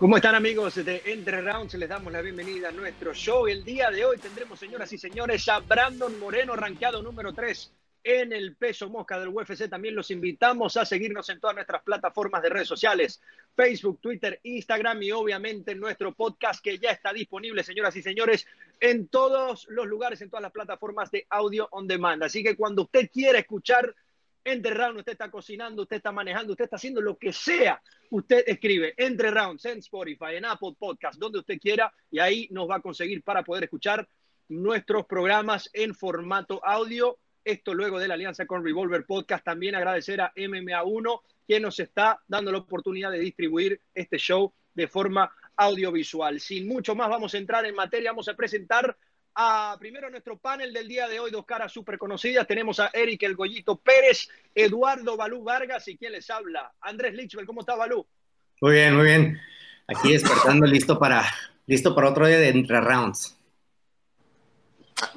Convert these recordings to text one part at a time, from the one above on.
¿Cómo están amigos de Entre Rounds? Les damos la bienvenida a nuestro show. El día de hoy tendremos, señoras y señores, a Brandon Moreno, rankeado número 3 en el peso mosca del UFC. También los invitamos a seguirnos en todas nuestras plataformas de redes sociales, Facebook, Twitter, Instagram y obviamente nuestro podcast que ya está disponible, señoras y señores, en todos los lugares, en todas las plataformas de audio on demand. Así que cuando usted quiera escuchar entre rounds, usted está cocinando, usted está manejando, usted está haciendo lo que sea. Usted escribe entre rounds en Spotify, en Apple Podcast, donde usted quiera, y ahí nos va a conseguir para poder escuchar nuestros programas en formato audio. Esto luego de la alianza con Revolver Podcast. También agradecer a MMA1, quien nos está dando la oportunidad de distribuir este show de forma audiovisual. Sin mucho más, vamos a entrar en materia. Vamos a presentar a primero nuestro panel del día de hoy, dos caras súper conocidas. Tenemos a Eric El Goyito Pérez, Eduardo Balú Vargas y quien les habla, Andrés Lichbel. ¿Cómo está Balú? Muy bien, muy bien. Aquí despertando, listo para, listo para otro día de entre rounds.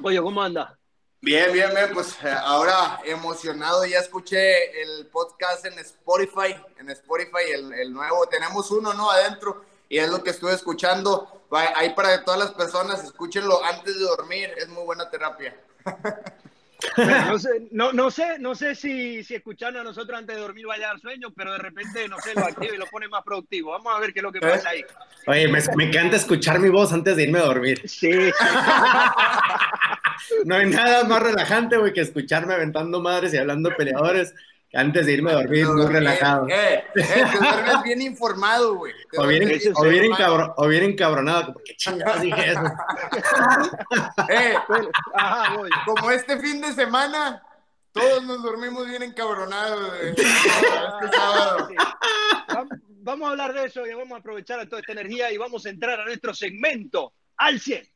Oye, ¿cómo anda? Bien, bien, bien, pues eh, ahora emocionado, ya escuché el podcast en Spotify, en Spotify, el, el nuevo, tenemos uno, ¿no? Adentro, y es lo que estuve escuchando. Ahí para todas las personas, escúchenlo antes de dormir, es muy buena terapia. no, sé, no, no, sé, no sé si, si escuchando a nosotros antes de dormir vaya a dar sueño, pero de repente, no sé, lo activa y lo pone más productivo. Vamos a ver qué es lo que pasa ahí. Oye, me, me encanta escuchar mi voz antes de irme a dormir. Sí, sí. no hay nada más relajante, güey, que escucharme aventando madres y hablando peleadores antes de irme a dormir, muy relajado. Eh, eh, te duermes bien informado, güey. O bien, o, bien encabron, o bien encabronado, como que chingados dije eso. eh, Ajá, voy. Como este fin de semana, todos nos dormimos bien encabronados. Este vamos a hablar de eso y vamos a aprovechar toda esta energía y vamos a entrar a nuestro segmento al 100.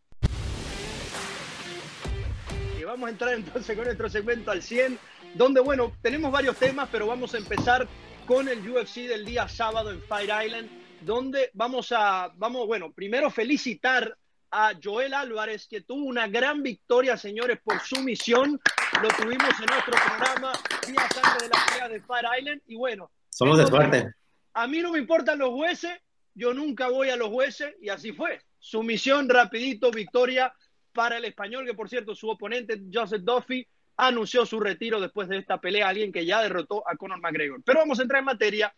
Y vamos a entrar entonces con nuestro segmento al 100 donde, bueno, tenemos varios temas, pero vamos a empezar con el UFC del día sábado en Fire Island, donde vamos a, vamos, bueno, primero felicitar a Joel Álvarez, que tuvo una gran victoria, señores, por su misión. Lo tuvimos en nuestro programa días antes de la pelea de Fire Island. Y bueno, somos de suerte. A mí no me importan los jueces, yo nunca voy a los jueces, y así fue. Su misión, rapidito, victoria para el español, que por cierto, su oponente, Joseph Duffy, anunció su retiro después de esta pelea, alguien que ya derrotó a Conor McGregor. Pero vamos a entrar en materia.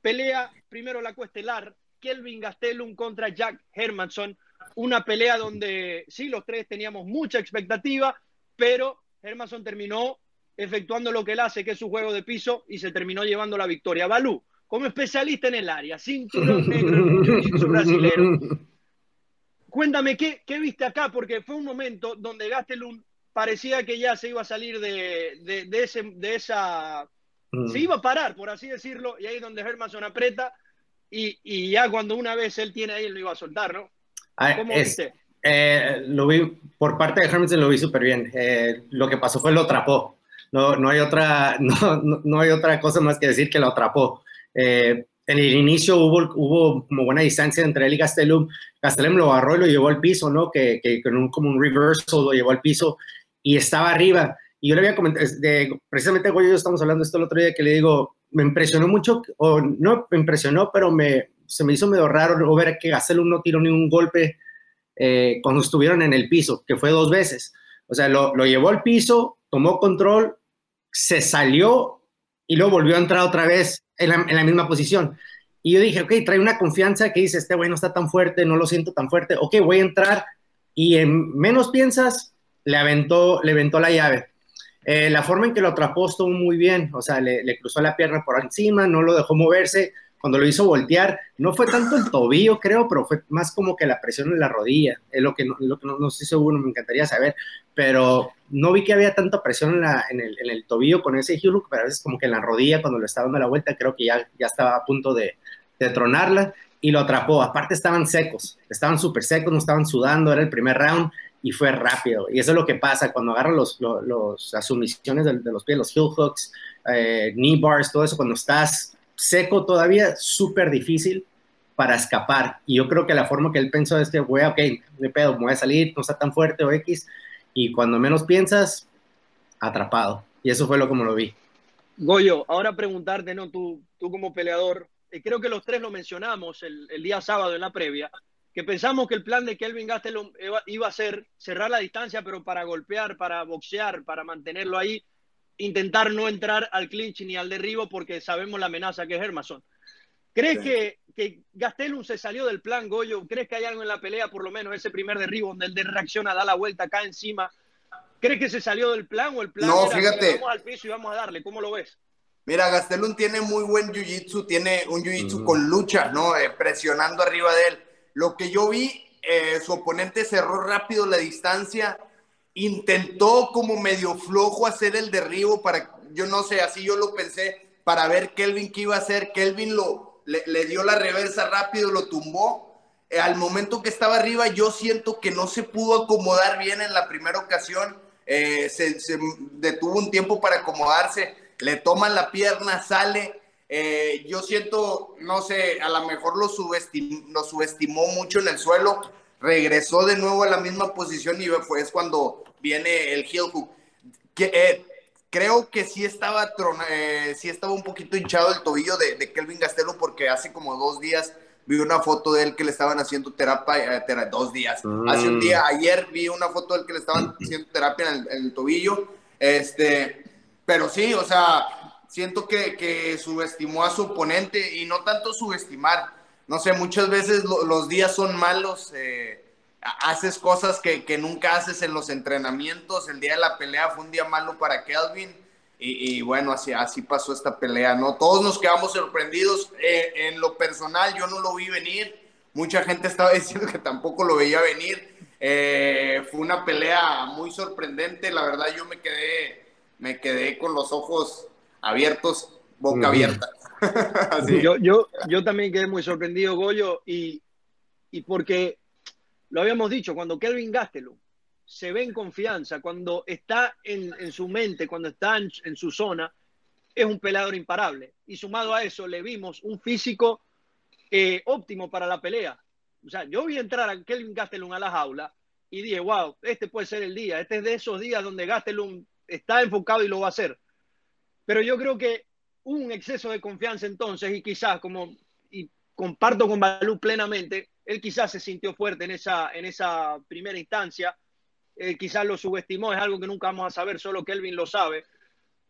Pelea primero la cuestelar, Kelvin Gastelum contra Jack Hermanson, una pelea donde sí, los tres teníamos mucha expectativa, pero Hermanson terminó efectuando lo que él hace, que es su juego de piso, y se terminó llevando la victoria. Balú, como especialista en el área, cinturón negro. Cuéntame, ¿qué, ¿qué viste acá? Porque fue un momento donde Gastelum parecía que ya se iba a salir de, de, ese, de esa... Mm. Se iba a parar, por así decirlo, y ahí es donde Hermanson aprieta, y, y, ya cuando una vez él tiene ahí, él lo iba a soltar, ¿no? Ah, ¿Cómo viste? Eh, lo vi, por parte de Hermanson lo vi súper bien. Eh, lo que pasó fue lo atrapó. No, no, hay otra, no, no, hay otra cosa más que decir que lo atrapó. Eh, en el inicio hubo, hubo como buena distancia entre él y Gastelum. Gastelum lo agarró y lo llevó al piso, ¿no? Que, que con un, como un reversal lo llevó al piso y estaba arriba. Y yo le había comentado, precisamente Goyo y yo estamos hablando de esto el otro día, que le digo, me impresionó mucho, o no me impresionó, pero me, se me hizo medio raro ver que Gastelum no tiró ningún golpe eh, cuando estuvieron en el piso, que fue dos veces. O sea, lo, lo llevó al piso, tomó control, se salió y luego volvió a entrar otra vez en la, en la, misma posición. Y yo dije, ok, trae una confianza que dice, este güey no está tan fuerte, no lo siento tan fuerte, ok, voy a entrar. Y en menos piensas, le aventó, le aventó la llave. Eh, la forma en que lo atrapó estuvo muy bien, o sea, le, cruzó la pierna por encima, no lo dejó moverse. Cuando lo hizo voltear, no fue tanto el tobillo, creo, pero fue más como que la presión en la rodilla. Es lo que no, lo que no, no seguro, me encantaría saber, pero no vi que había tanta presión en, la, en, el, en el, tobillo con ese heel pero a veces como que en la rodilla, cuando le estaba dando la vuelta, creo que ya, ya estaba a punto de, de tronarla y lo atrapó. Aparte estaban secos, estaban súper secos, no estaban sudando, era el primer round y fue rápido. Y eso es lo que pasa cuando agarran los, los, las sumisiones de, los pies, los heel hooks, eh, knee bars, todo eso, cuando estás seco todavía, súper difícil para escapar. Y yo creo que la forma que él pensó es que, güey, ok, de pedo, me voy a salir, no está tan fuerte o X. Y cuando menos piensas, atrapado. Y eso fue lo como lo vi. Goyo, ahora preguntarte, ¿no? Tú, tú como peleador, eh, creo que los tres lo mencionamos el, día sábado en la previa, que pensamos que el plan de Kelvin Gastelum iba a ser cerrar la distancia, pero para golpear, para boxear, para mantenerlo ahí, intentar no entrar al clinch ni al derribo porque sabemos la amenaza que es Hermason. ¿Crees que, que Gastelum se salió del plan, Goyo? ¿Crees que hay algo en la pelea, por lo menos ese primer derribo, donde el de reacciona, da la vuelta acá encima? ¿Crees que se salió del plan o el plan no, fíjate. vamos al piso y vamos a darle? ¿Cómo lo ves? Mira, Gastelum tiene muy buen jiu-jitsu, tiene un jiu-jitsu con lucha, ¿no? Eh, presionando arriba de él. Lo que yo vi, eh, su oponente cerró rápido la distancia, intentó como medio flojo hacer el derribo para, yo no sé, así yo lo pensé, para ver Kelvin qué iba a hacer. Kelvin lo, le, dio la reversa rápido, lo tumbó. Eh, al momento que estaba arriba, yo siento que no se pudo acomodar bien en la primera ocasión. se, se detuvo un tiempo para acomodarse le toman la pierna, sale. Eh, yo siento, no sé, a lo mejor lo, subestimó, mucho en el suelo, regresó de nuevo a la misma posición y fue es cuando viene el heel hook. Que, eh, creo que sí estaba, eh, sí estaba un poquito hinchado el tobillo de, Kelvin Gastelo porque hace como dos días vi una foto de él que le estaban haciendo terapia, dos días, hace un mm. día, ayer vi una foto de él que le estaban haciendo terapia en el, en el tobillo, este, pero sí, o sea, siento que, subestimó a su oponente y no tanto subestimar. No sé, muchas veces los días son malos, eh, haces cosas que, nunca haces en los entrenamientos. El día de la pelea fue un día malo para Kelvin. Y, bueno, así, así pasó esta pelea, ¿no? Todos nos quedamos sorprendidos. Eh, en lo personal, yo no lo vi venir. Mucha gente estaba diciendo que tampoco lo veía venir. Eh, fue una pelea muy sorprendente. La verdad, yo me quedé me quedé con los ojos abiertos, boca abierta. yo, yo, yo también quedé muy sorprendido, Goyo, y, y porque lo habíamos dicho, cuando Kelvin Gastelum se ve en confianza, cuando está en, en su mente, cuando está en, su zona, es un peleador imparable. Y sumado a eso, le vimos un físico eh, óptimo para la pelea. O sea, yo vi entrar a Kelvin Gastelum a la jaula y dije, wow, este puede ser el día. Este es de esos días donde Gastelum está enfocado y lo va a hacer. Pero yo creo que un exceso de confianza entonces y quizás como, y comparto con Balú plenamente, él quizás se sintió fuerte en esa, en esa primera instancia, eh, quizás lo subestimó, es algo que nunca vamos a saber, solo Kelvin lo sabe.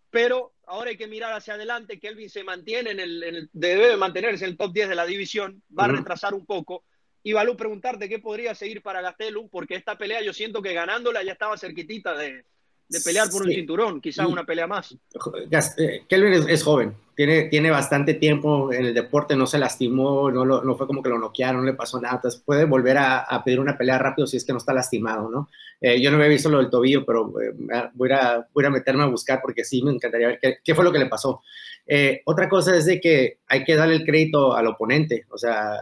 Pero ahora hay que mirar hacia adelante, Kelvin se mantiene en el, debe mantenerse en el top 10 de la división, va a retrasar un poco. Y Balú, preguntarte qué podría seguir para Gastelum, porque esta pelea yo siento que ganándola ya estaba cerquitita de, de pelear por un cinturón, quizá una pelea más. Eh, Kelvin es, joven, tiene, tiene bastante tiempo en el deporte, no se lastimó, no, no fue como que lo noquearon, no le pasó nada, entonces puede volver a, pedir una pelea rápido si es que no está lastimado, ¿no? Eh, yo no había visto lo del tobillo, pero eh, voy, a, voy, a, meterme a buscar porque sí me encantaría ver qué, qué fue lo que le pasó. otra cosa es de que hay que darle el crédito al oponente, o sea,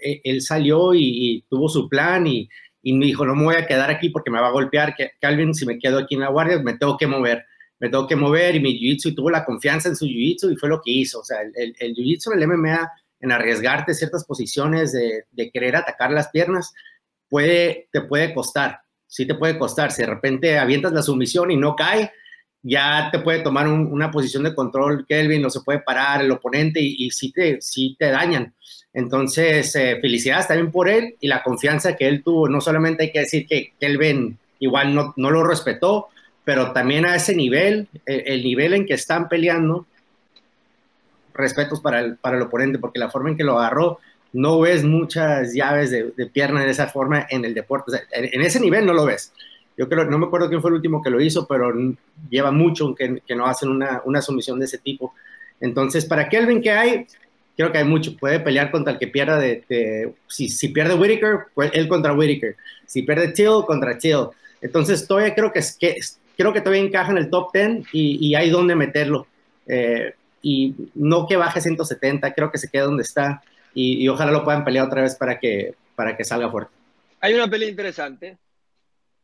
él salió y tuvo su plan y y me dijo, no me voy a quedar aquí porque me va a golpear, que Calvin, si me quedo aquí en la guardia, me tengo que mover, me tengo que mover y mi jiu-jitsu, tuvo la confianza en su jiu-jitsu y fue lo que hizo, o sea, el, el, jiu-jitsu en el MMA, en arriesgarte ciertas posiciones de, de, querer atacar las piernas, puede, te puede costar, sí te puede costar, si de repente avientas la sumisión y no cae, ya te puede tomar una posición de control Kelvin, no se puede parar el oponente y, y sí, te, sí te dañan. Entonces, eh, felicidades también por él y la confianza que él tuvo. No solamente hay que decir que Kelvin igual no, no lo respetó, pero también a ese nivel, el, nivel en que están peleando, respetos para el, para el oponente, porque la forma en que lo agarró, no ves muchas llaves de, pierna de esa forma en el deporte. en, ese nivel no lo ves. Yo creo, no me acuerdo quién fue el último que lo hizo, pero lleva mucho que, que no hacen una, una sumisión de ese tipo. Entonces, para Kelvin, ¿qué hay? Creo que hay mucho. Puede pelear contra el que pierda de. si, si, pierde Whitaker, pues él contra Whitaker. Si pierde Till, contra Till. Entonces, todavía creo que, es, que creo que todavía encaja en el top 10 y, y hay donde meterlo. Eh, y no que baje 170, creo que se quede donde está. Y, ojalá lo puedan pelear otra vez para que, para que salga fuerte. Hay una pelea interesante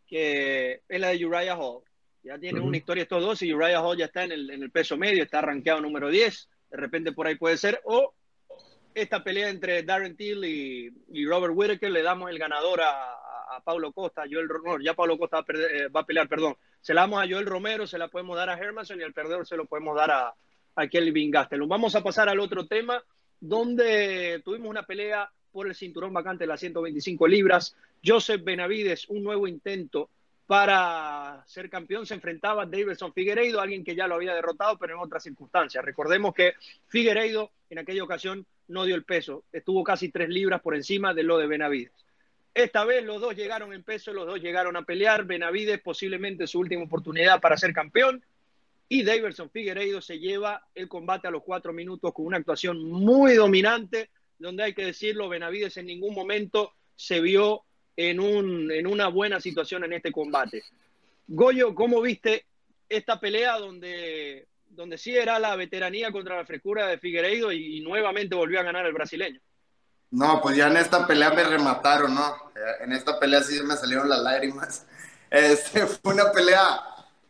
que es la de Uriah Hall. Ya tienen una historia estos dos y Uriah Hall ya está en el, en el peso medio, está arranqueado número 10. De repente por ahí puede ser. O esta pelea entre Darren Till y, Robert Whittaker, le damos el ganador a, Paulo Costa, Joel Romero, ya Paulo Costa eh, va a, pelear, perdón. Se la damos a Joel Romero, se la podemos dar a Hermanson y el perdedor se lo podemos dar a, a Kelvin Gastelum. Vamos a pasar al otro tema donde tuvimos una pelea por el cinturón vacante de las 125 libras. Joseph Benavides, un nuevo intento para ser campeón, se enfrentaba a Davidson Figueiredo, alguien que ya lo había derrotado, pero en otras circunstancias. Recordemos que Figueiredo en aquella ocasión no dio el peso, estuvo casi tres libras por encima de lo de Benavides. Esta vez los dos llegaron en peso, los dos llegaron a pelear. Benavides posiblemente su última oportunidad para ser campeón. Y Davidson Figueiredo se lleva el combate a los cuatro minutos con una actuación muy dominante, donde hay que decirlo, Benavides en ningún momento se vio en, un, en una buena situación en este combate. Goyo, ¿cómo viste esta pelea donde, donde sí era la veteranía contra la frescura de Figueiredo y, y nuevamente volvió a ganar el brasileño? No, pues ya en esta pelea me remataron, ¿no? Eh, en esta pelea sí me salieron las lágrimas. Este, fue una pelea,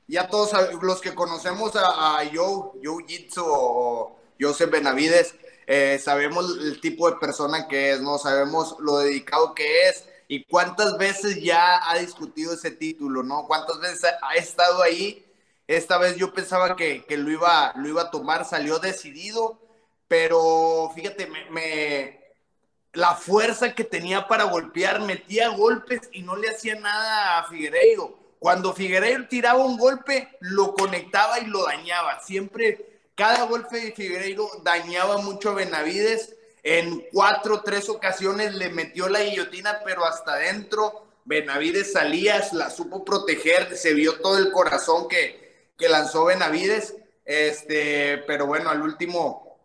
ya todos los que conocemos a, a Joe, Joe Jitsu o Joseph Benavides, eh, sabemos el tipo de persona que es, ¿no? Sabemos lo dedicado que es y cuántas veces ya ha discutido ese título, ¿no? Cuántas veces ha estado ahí. Esta vez yo pensaba que, que lo, iba, lo iba a tomar, salió decidido, pero fíjate, me la fuerza que tenía para golpear, metía golpes y no le hacía nada a Figueiredo. Cuando Figueiredo tiraba un golpe, lo conectaba y lo dañaba. Siempre, cada golpe de Figueiredo dañaba mucho a Benavides. En cuatro, tres ocasiones le metió la guillotina, pero hasta adentro Benavides salía, la supo proteger, se vio todo el corazón que, que lanzó Benavides. Este, pero bueno, al último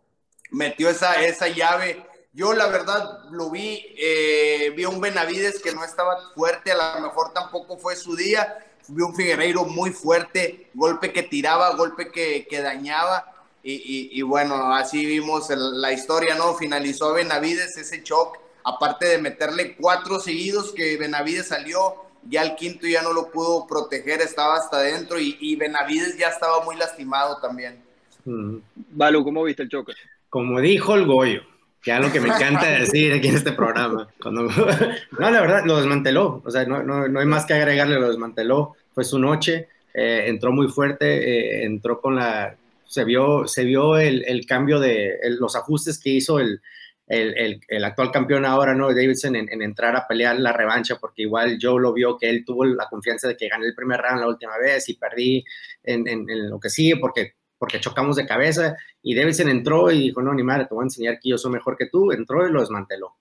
metió esa, esa llave yo la verdad lo vi, eh, vi un Benavides que no estaba fuerte, a lo mejor tampoco fue su día. Vi un Figueiredo muy fuerte, golpe que tiraba, golpe que, que dañaba. Y, y, bueno, así vimos la historia, ¿no? Finalizó Benavides ese shock, aparte de meterle cuatro seguidos que Benavides salió, ya el quinto ya no lo pudo proteger, estaba hasta adentro y, y Benavides ya estaba muy lastimado también. Mm. Valo, ¿cómo viste el choque? Como dijo el Goyo, que es lo que me encanta decir aquí en este programa. Cuando, no, la verdad, lo desmanteló, o sea, no, no, no, hay más que agregarle, lo desmanteló, fue su noche, eh, entró muy fuerte, eh, entró con la, se vio, se vio el, el cambio de los ajustes que hizo el, el, actual campeón ahora, ¿no? Davidson, en, en, entrar a pelear la revancha, porque igual Joe lo vio que él tuvo la confianza de que gané el primer round la última vez y perdí en, en lo que sigue, porque porque chocamos de cabeza y Davidson entró y dijo, no, ni madre, te voy a enseñar que yo soy mejor que tú, entró y lo desmanteló.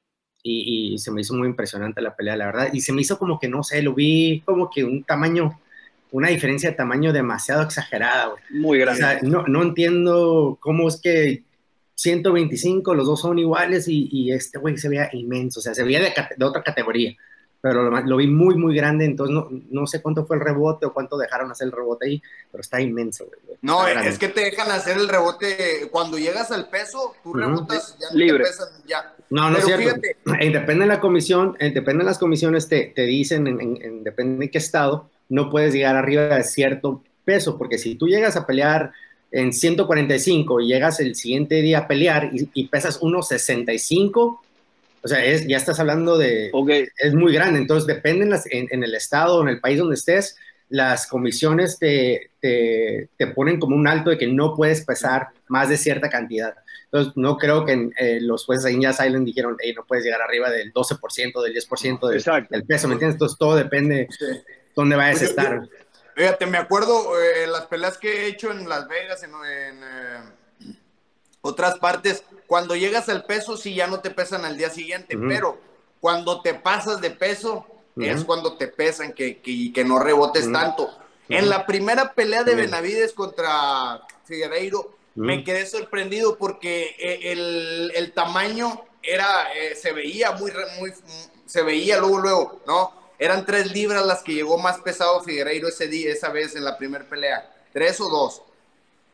Y, se me hizo muy impresionante la pelea, la verdad, y se me hizo como que, no sé, lo vi como que un tamaño, una diferencia de tamaño demasiado exagerada, güey. Muy grande. O sea, no, no entiendo cómo es que 125, los dos son iguales y, y este güey se veía inmenso, o sea, se veía de, de otra categoría pero lo, vi muy, muy grande, entonces no, no, sé cuánto fue el rebote o cuánto dejaron hacer el rebote ahí, pero está inmenso. no, es que te dejan hacer el rebote, cuando llegas al peso, tú rebotas, ya Libre. pesan, ya. No, no es cierto. depende de la comisión, depende de las comisiones, te, te dicen, en, en, depende de qué estado, no puedes llegar arriba de cierto peso, porque si tú llegas a pelear en 145 y llegas el siguiente día a pelear y, y pesas 165, o sea, es, ya estás hablando de... Es muy grande, entonces depende en, en, el estado, en el país donde estés, las comisiones te, te, te, ponen como un alto de que no puedes pesar más de cierta cantidad. Entonces, no creo que eh, los jueces ahí en Jazz Island dijeron, hey, no puedes llegar arriba del 12%, del 10% del, del, peso, ¿me entiendes? Entonces, todo depende sí. Dónde vayas a estar. Fíjate, me acuerdo eh, las peleas que he hecho en Las Vegas, en, en eh, otras partes, cuando llegas al peso, sí, ya no te pesan al día siguiente, pero cuando te pasas de peso, es cuando te pesan, que, que, que no rebotes tanto. En la primera pelea de Benavides contra Figueiredo, me quedé sorprendido porque eh, el, el tamaño era, eh, se veía muy, muy, se veía luego, luego, ¿no? Eran tres libras las que llegó más pesado Figueiredo ese día, esa vez en la primera pelea. Tres o dos.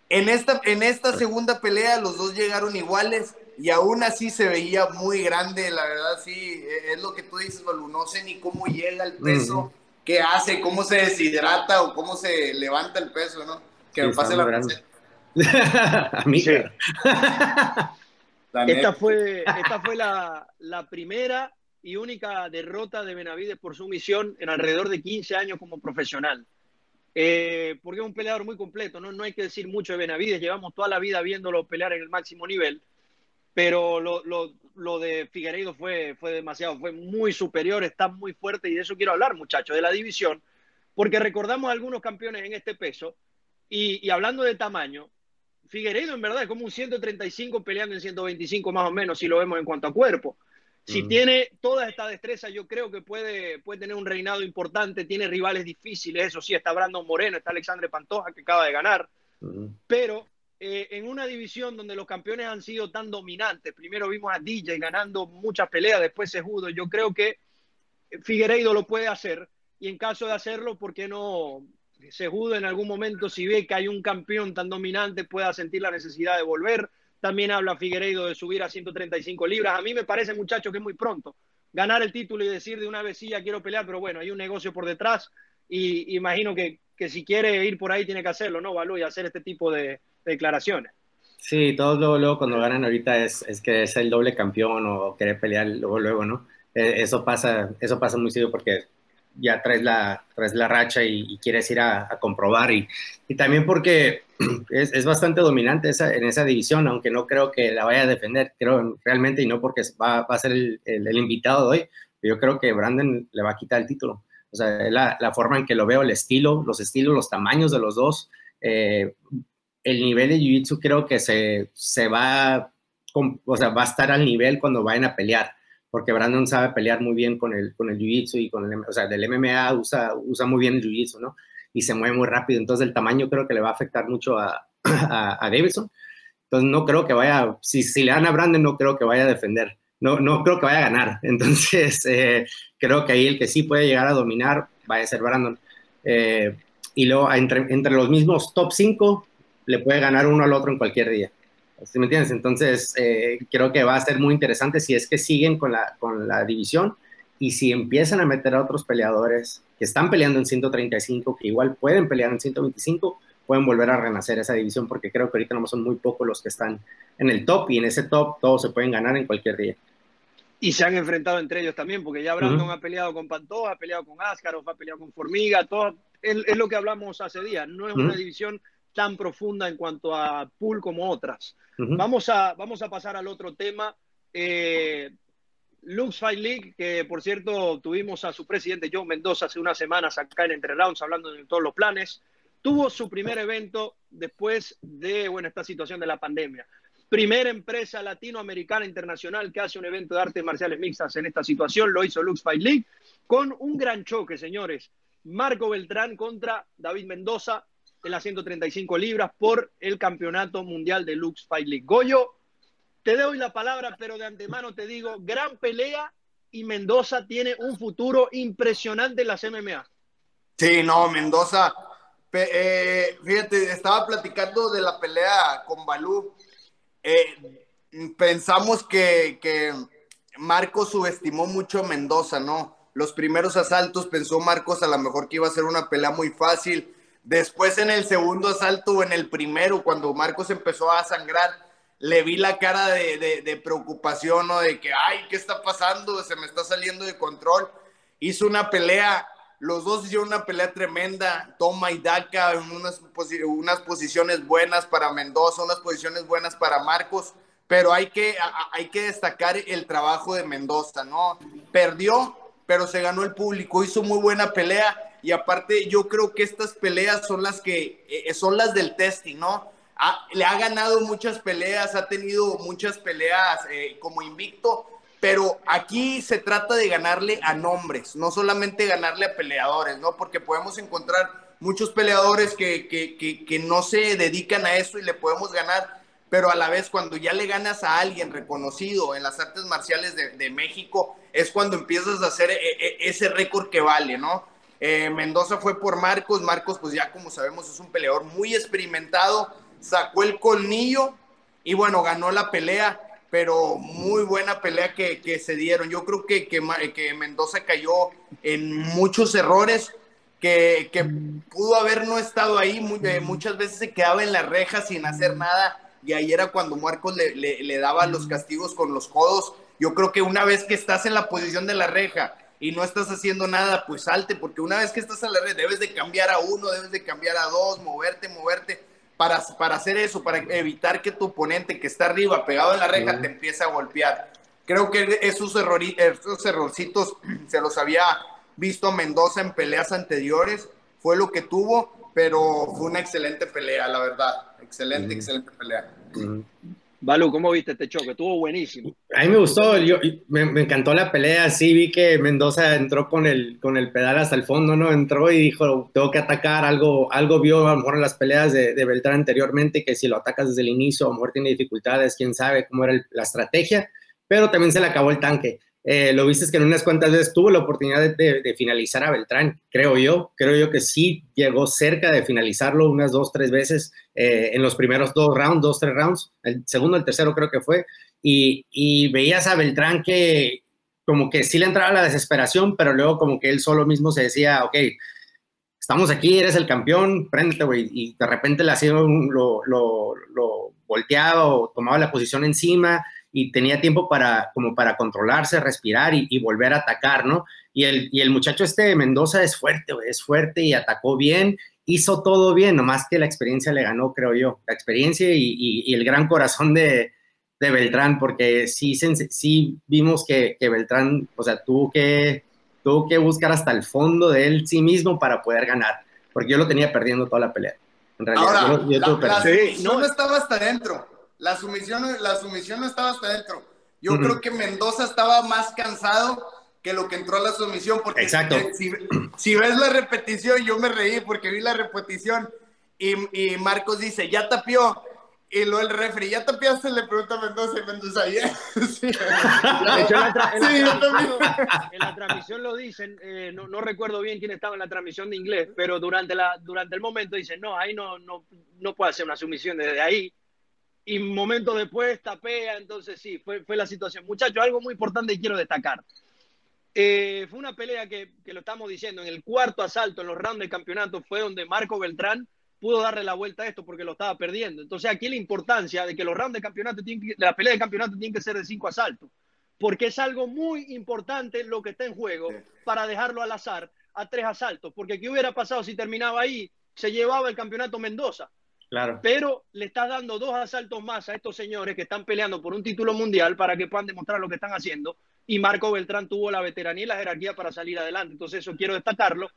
En esta, en esta segunda pelea los dos llegaron iguales y aún así se veía muy grande, la verdad sí, e, es lo que tú dices, Balú, no sé ni cómo llega el peso, qué hace, cómo se deshidrata o cómo se levanta el peso, ¿no? Que me pase la receta. A mí, sí. esta fue, esta fue la, la primera y única derrota de Benavides por su misión en alrededor de 15 años como profesional. Eh, porque es un peleador muy completo, ¿no? no hay que decir mucho de Benavides, llevamos toda la vida viéndolo pelear en el máximo nivel. pero lo, lo, lo, de Figueiredo fue, fue demasiado, fue muy superior, está muy fuerte y de eso quiero hablar, muchachos, de la división, porque recordamos algunos campeones en este peso y, y hablando de tamaño, Figueiredo en verdad es como un 135 peleando en 125 más o menos si lo vemos en cuanto a cuerpo. Si tiene toda esta destreza, yo creo que puede, puede tener un reinado importante. Tiene rivales difíciles, eso sí, está Brandon Moreno, está Alexandre Pantoja, que acaba de ganar. Pero eh, en una división donde los campeones han sido tan dominantes, primero vimos a DJ ganando muchas peleas, después Sejudo, yo creo que Figueiredo lo puede hacer. Y en caso de hacerlo, ¿por qué no? Sejudo en algún momento, si ve que hay un campeón tan dominante, pueda sentir la necesidad de volver también habla Figueiredo de subir a 135 libras. A mí me parece, muchacho, que es muy pronto ganar el título y decir de una vez sí, ya quiero pelear, pero bueno, hay un negocio por detrás y imagino que, que si quiere ir por ahí tiene que hacerlo, ¿no, Balú? Y hacer este tipo de, declaraciones. Sí, todos luego, luego, cuando ganan ahorita es, es, que es el doble campeón o querer pelear luego, luego, ¿no? Eh, eso pasa, eso pasa muy seguido porque ya traes la, traes la racha y, quieres ir a, comprobar. Y, y, también porque es, es bastante dominante esa, en esa división, aunque no creo que la vaya a defender, creo realmente, y no porque va, va a ser el, el, invitado de hoy, yo creo que Brandon le va a quitar el título. O sea, la, la, forma en que lo veo, el estilo, los estilos, los tamaños de los dos, eh, el nivel de Jiu-Jitsu creo que se, se va, o sea, va a estar al nivel cuando vayan a pelear porque Brandon sabe pelear muy bien con el, con el jiu-jitsu y con el, o sea, del MMA usa, usa muy bien el jiu-jitsu, ¿no? Y se mueve muy rápido, entonces el tamaño creo que le va a afectar mucho a, a, a Davidson. Entonces no creo que vaya, si, si le dan a Brandon, no creo que vaya a defender, no, no creo que vaya a ganar. Entonces eh, creo que ahí el que sí puede llegar a dominar vaya a ser Brandon. Eh, y luego entre, entre los mismos top 5 le puede ganar uno al otro en cualquier día. ¿Sí me entiendes? Entonces, eh, creo que va a ser muy interesante si es que siguen con la, con la división y si empiezan a meter a otros peleadores que están peleando en 135, que igual pueden pelear en 125, pueden volver a renacer esa división, porque creo que ahorita no son muy pocos los que están en el top y en ese top todos se pueden ganar en cualquier día. Y se han enfrentado entre ellos también, porque ya Brandon uh -huh. ha peleado con Pantoja, ha peleado con Askarov, ha peleado con Formiga, todo, es, es, lo que hablamos hace días, no es uh -huh. una división tan profunda en cuanto a pool como otras. Uh -huh. vamos, a, vamos a pasar al otro tema. Eh, Lux Fight League, que por cierto tuvimos a su presidente John Mendoza hace unas semanas acá en Entre Rounds hablando de todos los planes, tuvo su primer evento después de bueno, esta situación de la pandemia. Primera empresa latinoamericana internacional que hace un evento de artes marciales mixtas en esta situación, lo hizo Lux Fight League, con un gran choque, señores. Marco Beltrán contra David Mendoza, en las 135 libras por el campeonato mundial de Lux Fight League. Goyo, te doy la palabra, pero de antemano te digo, gran pelea y Mendoza tiene un futuro impresionante en las MMA. Sí, no, Mendoza, eh, fíjate, estaba platicando de la pelea con Balú. Eh, pensamos que, que Marcos subestimó mucho a Mendoza, ¿no? Los primeros asaltos pensó Marcos a lo mejor que iba a ser una pelea muy fácil Después en el segundo asalto o en el primero, cuando Marcos empezó a sangrar, le vi la cara de, preocupación o ¿no? de que, ay, ¿qué está pasando? Se me está saliendo de control. Hizo una pelea, los dos hicieron una pelea tremenda, toma y daca, en unas posiciones buenas para Mendoza, unas posiciones buenas para Marcos, pero hay que, hay que destacar el trabajo de Mendoza, ¿no? Perdió, pero se ganó el público, hizo muy buena pelea y aparte yo creo que estas peleas son las que eh, son las del testing, ¿no? Le ha ganado muchas peleas, ha tenido muchas peleas eh, como invicto, pero aquí se trata de ganarle a nombres, no solamente ganarle a peleadores, ¿no? Porque podemos encontrar muchos peleadores que, que, que, que no se dedican a eso y le podemos ganar, pero a la vez cuando ya le ganas a alguien reconocido en las artes marciales de, de México, es cuando empiezas a hacer eh, ese récord que vale, ¿no? Eh, Mendoza fue por Marcos. Marcos, pues ya como sabemos, es un peleador muy experimentado. Sacó el colmillo y bueno, ganó la pelea, pero muy buena pelea que, que se dieron. Yo creo que, que, Mendoza cayó en muchos errores. Que, pudo haber no estado ahí, eh, muchas veces se quedaba en la reja sin hacer nada, y ahí era cuando Marcos le daba los castigos con los codos. Yo creo que una vez que estás en la posición de la reja, y no estás haciendo nada, pues salte, porque una vez que estás en la red debes de cambiar a uno, debes de cambiar a dos, moverte, moverte, para, para hacer eso, para evitar que tu oponente que está arriba, pegado en la reja, te empiece a golpear. Creo que esos, esos errorcitos se los había visto Mendoza en peleas anteriores, fue lo que tuvo, pero fue una excelente pelea, la verdad. Excelente, excelente pelea. Balu, ¿cómo viste este choque? Estuvo buenísimo. A mí me gustó, yo, me, encantó la pelea, sí vi que Mendoza entró con el, con el pedal hasta el fondo, ¿no? Entró y dijo, tengo que atacar, algo, algo vio a lo mejor en las peleas de, de Beltrán anteriormente, que si lo atacas desde el inicio, a lo mejor tiene dificultades, quién sabe cómo era la estrategia, pero también se le acabó el tanque. Eh, lo viste que en unas cuantas veces tuvo la oportunidad de, finalizar a Beltrán, creo yo. Creo yo que sí llegó cerca de finalizarlo unas dos, tres veces eh, en los primeros dos rounds, dos, tres rounds. El segundo, el tercero creo que fue. Y, veías a Beltrán que como que sí le entraba la desesperación, pero luego como que él solo mismo se decía, ok, estamos aquí, eres el campeón, préndete, güey. Y de repente le hacía lo, lo, lo volteaba o tomaba la posición encima y tenía tiempo para, como para controlarse, respirar y, volver a atacar, ¿no? Y el, y el muchacho este de Mendoza es fuerte, es fuerte y atacó bien, hizo todo bien, nomás que la experiencia le ganó, creo yo, la experiencia y, el gran corazón de, de, Beltrán, porque sí, sí vimos que, que, Beltrán, o sea, tuvo que, tuvo que buscar hasta el fondo de él sí mismo para poder ganar, porque yo lo tenía perdiendo toda la pelea. En realidad, Ahora, yo, no estaba hasta adentro la sumisión, la sumisión no estaba hasta adentro. Yo creo que Mendoza estaba más cansado que lo que entró a la sumisión. Porque Exacto. Si, ves la repetición, yo me reí porque vi la repetición y, y Marcos dice, ya tapió. Y luego el refri, ¿ya tapiaste? Le pregunta a Mendoza y Mendoza, ¿ya? Sí. en, la transmisión lo dicen, eh, no, no, recuerdo bien quién estaba en la transmisión de inglés, pero durante, la, durante el momento dicen, no, ahí no, no, no puede hacer una sumisión desde ahí y un momento después tapea, entonces sí, fue, fue la situación. Muchachos, algo muy importante y quiero destacar. Eh, fue una pelea que, que, lo estamos diciendo, en el cuarto asalto, en los rounds del campeonato, fue donde Marco Beltrán pudo darle la vuelta a esto porque lo estaba perdiendo. Entonces aquí la importancia de que los rounds de campeonato, tienen de la pelea de campeonato tienen que ser de cinco asaltos, porque es algo muy importante lo que está en juego para dejarlo al azar a tres asaltos, porque ¿qué hubiera pasado si terminaba ahí? Se llevaba el campeonato Mendoza pero le estás dando dos asaltos más a estos señores que están peleando por un título mundial para que puedan demostrar lo que están haciendo. Y Marco Beltrán tuvo la veteranía y la jerarquía para salir adelante. Entonces, eso quiero destacarlo.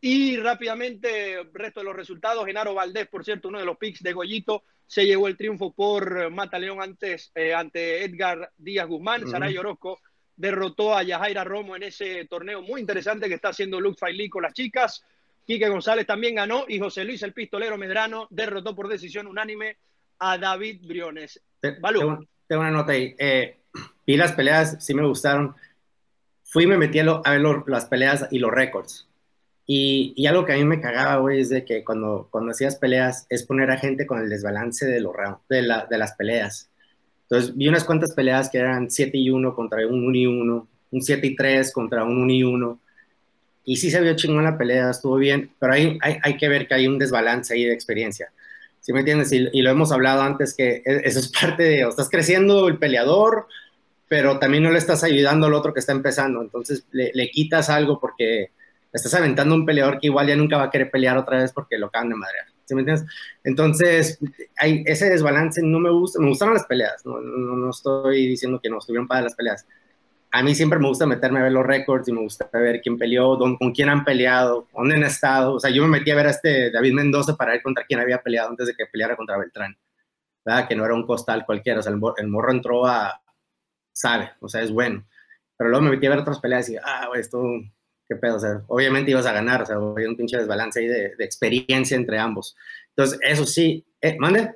Y rápidamente, resto de los resultados. Genaro Valdés, por cierto, uno de los picks de Goyito, se llevó el triunfo por Mata León antes, eh, ante Edgar Díaz Guzmán. Saray Orozco derrotó a Yajaira Romo en ese torneo muy interesante que está haciendo Luke Failí con las chicas. Quique González también ganó y José Luis el Pistolero Medrano derrotó por decisión unánime a David Briones. Tengo, una nota ahí. Eh, vi las peleas, sí me gustaron. Fui y me metí a, ver las peleas y los récords. Y, y, algo que a mí me cagaba, güey, es de que cuando, cuando hacías peleas es poner a gente con el desbalance de, los de, la, de las peleas. Entonces vi unas cuantas peleas que eran 7 y 1 contra un 1 y 1, un 7 y 3 contra un 1 y 1 y sí se vio chingón la pelea, estuvo bien, pero hay, hay, hay que ver que hay un desbalance ahí de experiencia. ¿Sí me entiendes? Y, lo hemos hablado antes, que e, eso es parte de, o estás creciendo el peleador, pero también no le estás ayudando al otro que está empezando, entonces le, le quitas algo porque estás aventando un peleador que igual ya nunca va a querer pelear otra vez porque lo acaban de madrear. ¿Sí me entiendes? Entonces, hay ese desbalance no me gusta, me gustaron las peleas, no, no, no estoy diciendo que no estuvieron para las peleas, a mí siempre me gusta meterme a ver los récords y me gusta ver quién peleó, con quién han peleado, dónde han estado. O sea, yo me metí a ver a este David Mendoza para ver contra quién había peleado antes de que peleara contra Beltrán. ¿verdad? Que no era un costal cualquiera. O sea, el, morro entró a. sabe, o sea, es bueno. Pero luego me metí a ver otras peleas y, ah, güey, esto, qué pedo. O sea, obviamente ibas a ganar. O sea, había un pinche desbalance ahí de, de experiencia entre ambos. Entonces, eso sí. Eh, ¿Mande?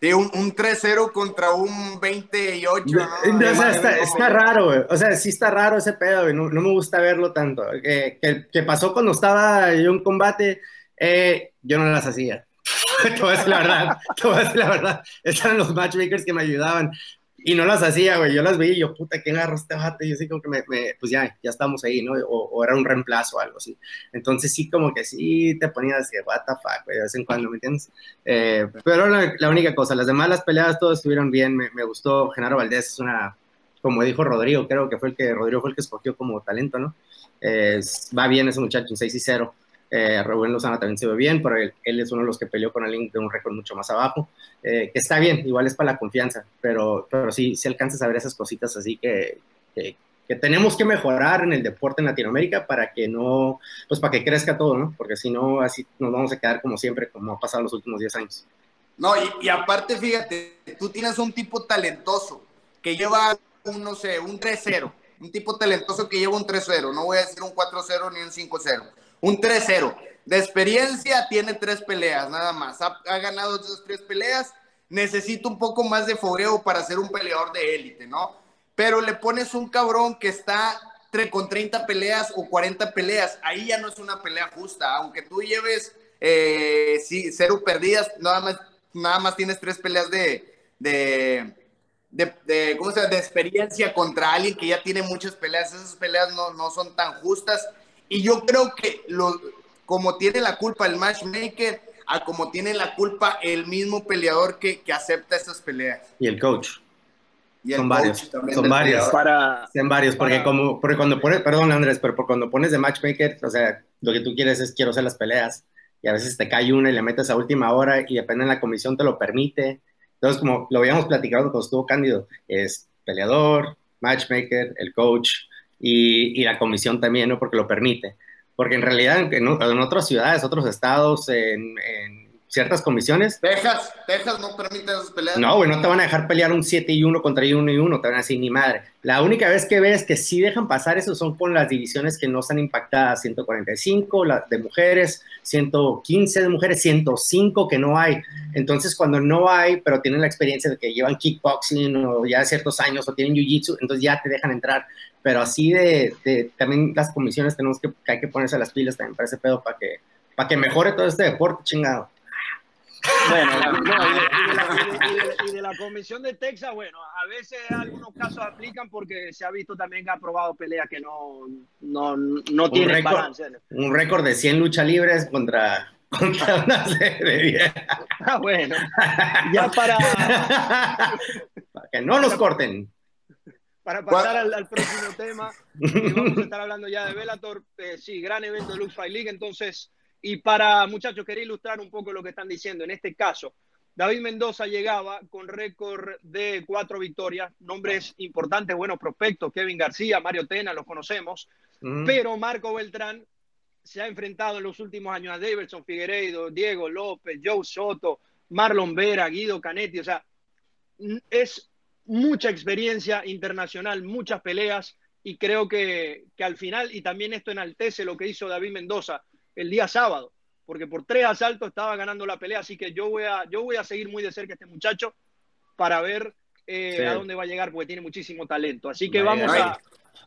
Sí, un, un 3-0 contra un 28. ¿no? o sea, está, está, raro, güey. O sea, sí está raro ese pedo, güey. No, no me gusta verlo tanto. Eh, que, que, pasó cuando estaba yo en combate, eh, yo no las hacía. te voy a decir la verdad. te voy a decir la verdad. Estaban los matchmakers que me ayudaban. Y no las hacía, güey. Yo las veía y yo, puta, ¿qué agarro este vato? Y yo sí como que me, pues ya, ya estamos ahí, ¿no? O, era un reemplazo o algo así. Entonces sí como que sí te ponías que, what the fuck, güey, de vez en cuando, ¿me entiendes? Eh, pero la, la, única cosa, las demás las peleadas todas estuvieron bien. Me, me, gustó Genaro Valdés, es una, como dijo Rodrigo, creo que fue el que, Rodrigo fue el que escogió como talento, ¿no? va bien ese muchacho, un 6 y 0. Eh, Rubén Lozano también se ve bien, pero él, es uno de los que peleó con alguien de un récord mucho más abajo, eh, que está bien, igual es para la confianza, pero, pero sí, sí alcanzas a ver esas cositas así que, que, tenemos que mejorar en el deporte en Latinoamérica para que no, pues para que crezca todo, ¿no? Porque si no, así nos vamos a quedar como siempre, como ha pasado los últimos 10 años. No, y, y aparte, fíjate, tú tienes un tipo talentoso que lleva, un, no sé, un 3-0, un tipo talentoso que lleva un 3-0, no voy a decir un 4-0 ni un 5-0 un 3-0. De experiencia tiene tres peleas, nada más. Ha, ganado esas tres peleas. Necesita un poco más de fogueo para ser un peleador de élite, ¿no? Pero le pones un cabrón que está con 30 peleas o 40 peleas. Ahí ya no es una pelea justa. Aunque tú lleves eh, sí, cero perdidas, nada más, nada más tienes tres peleas de, de, de, ¿cómo se llama? de experiencia contra alguien que ya tiene muchas peleas. Esas peleas no, no son tan justas y yo creo que lo, como tiene la culpa el matchmaker, a como tiene la culpa el mismo peleador que, que acepta esas peleas. Y el coach. son varios, son varios. Para, son varios, porque, como, porque cuando pones, perdón Andrés, pero cuando pones de matchmaker, o sea, lo que tú quieres es quiero hacer las peleas, y a veces te cae una y le metes a última hora y depende de la comisión te lo permite. Entonces, como lo habíamos platicado cuando estuvo Cándido, es peleador, matchmaker, el coach, y, la comisión también, ¿no? Porque lo permite. Porque en realidad en, en otras ciudades, otros estados, en, ciertas comisiones. Texas, Texas no permite esas peleas. No, güey, no te van a dejar pelear un 7 y 1 contra 1 y 1, te van a decir ni madre. La única vez que ves que sí dejan pasar eso son con las divisiones que no están impactadas, 145 las de mujeres, 115 de mujeres, 105 que no hay. Entonces, cuando no hay, pero tienen la experiencia de que llevan kickboxing o ya ciertos años o tienen jiu-jitsu, entonces ya te dejan entrar pero así de, también las comisiones tenemos que, hay que ponerse las pilas también para ese pedo, para que, para que mejore todo este deporte, chingado. Bueno, y, de, la, comisión de Texas, bueno, a veces algunos casos aplican porque se ha visto también que ha probado peleas que no, no, no tienen balance. Un récord de 100 luchas libres contra, contra una serie. Ah, bueno, ya para... para que no nos corten para pasar al, próximo tema, vamos a estar hablando ya de Bellator. Eh, sí, gran evento de Lux Fight League. Entonces, y para muchachos, quería ilustrar un poco lo que están diciendo. En este caso, David Mendoza llegaba con récord de cuatro victorias, nombres importantes, buenos prospectos, Kevin García, Mario Tena, los conocemos, pero Marco Beltrán se ha enfrentado en los últimos años a Davidson Figueiredo, Diego López, Joe Soto, Marlon Vera, Guido Canetti, o sea, es mucha experiencia internacional, muchas peleas. Y creo que, al final, y también esto enaltece lo que hizo David Mendoza el día sábado, porque por tres asaltos estaba ganando la pelea, así que yo voy a, yo voy a seguir muy de cerca a este muchacho para ver eh, a dónde va a llegar, porque tiene muchísimo talento. Así que vamos a...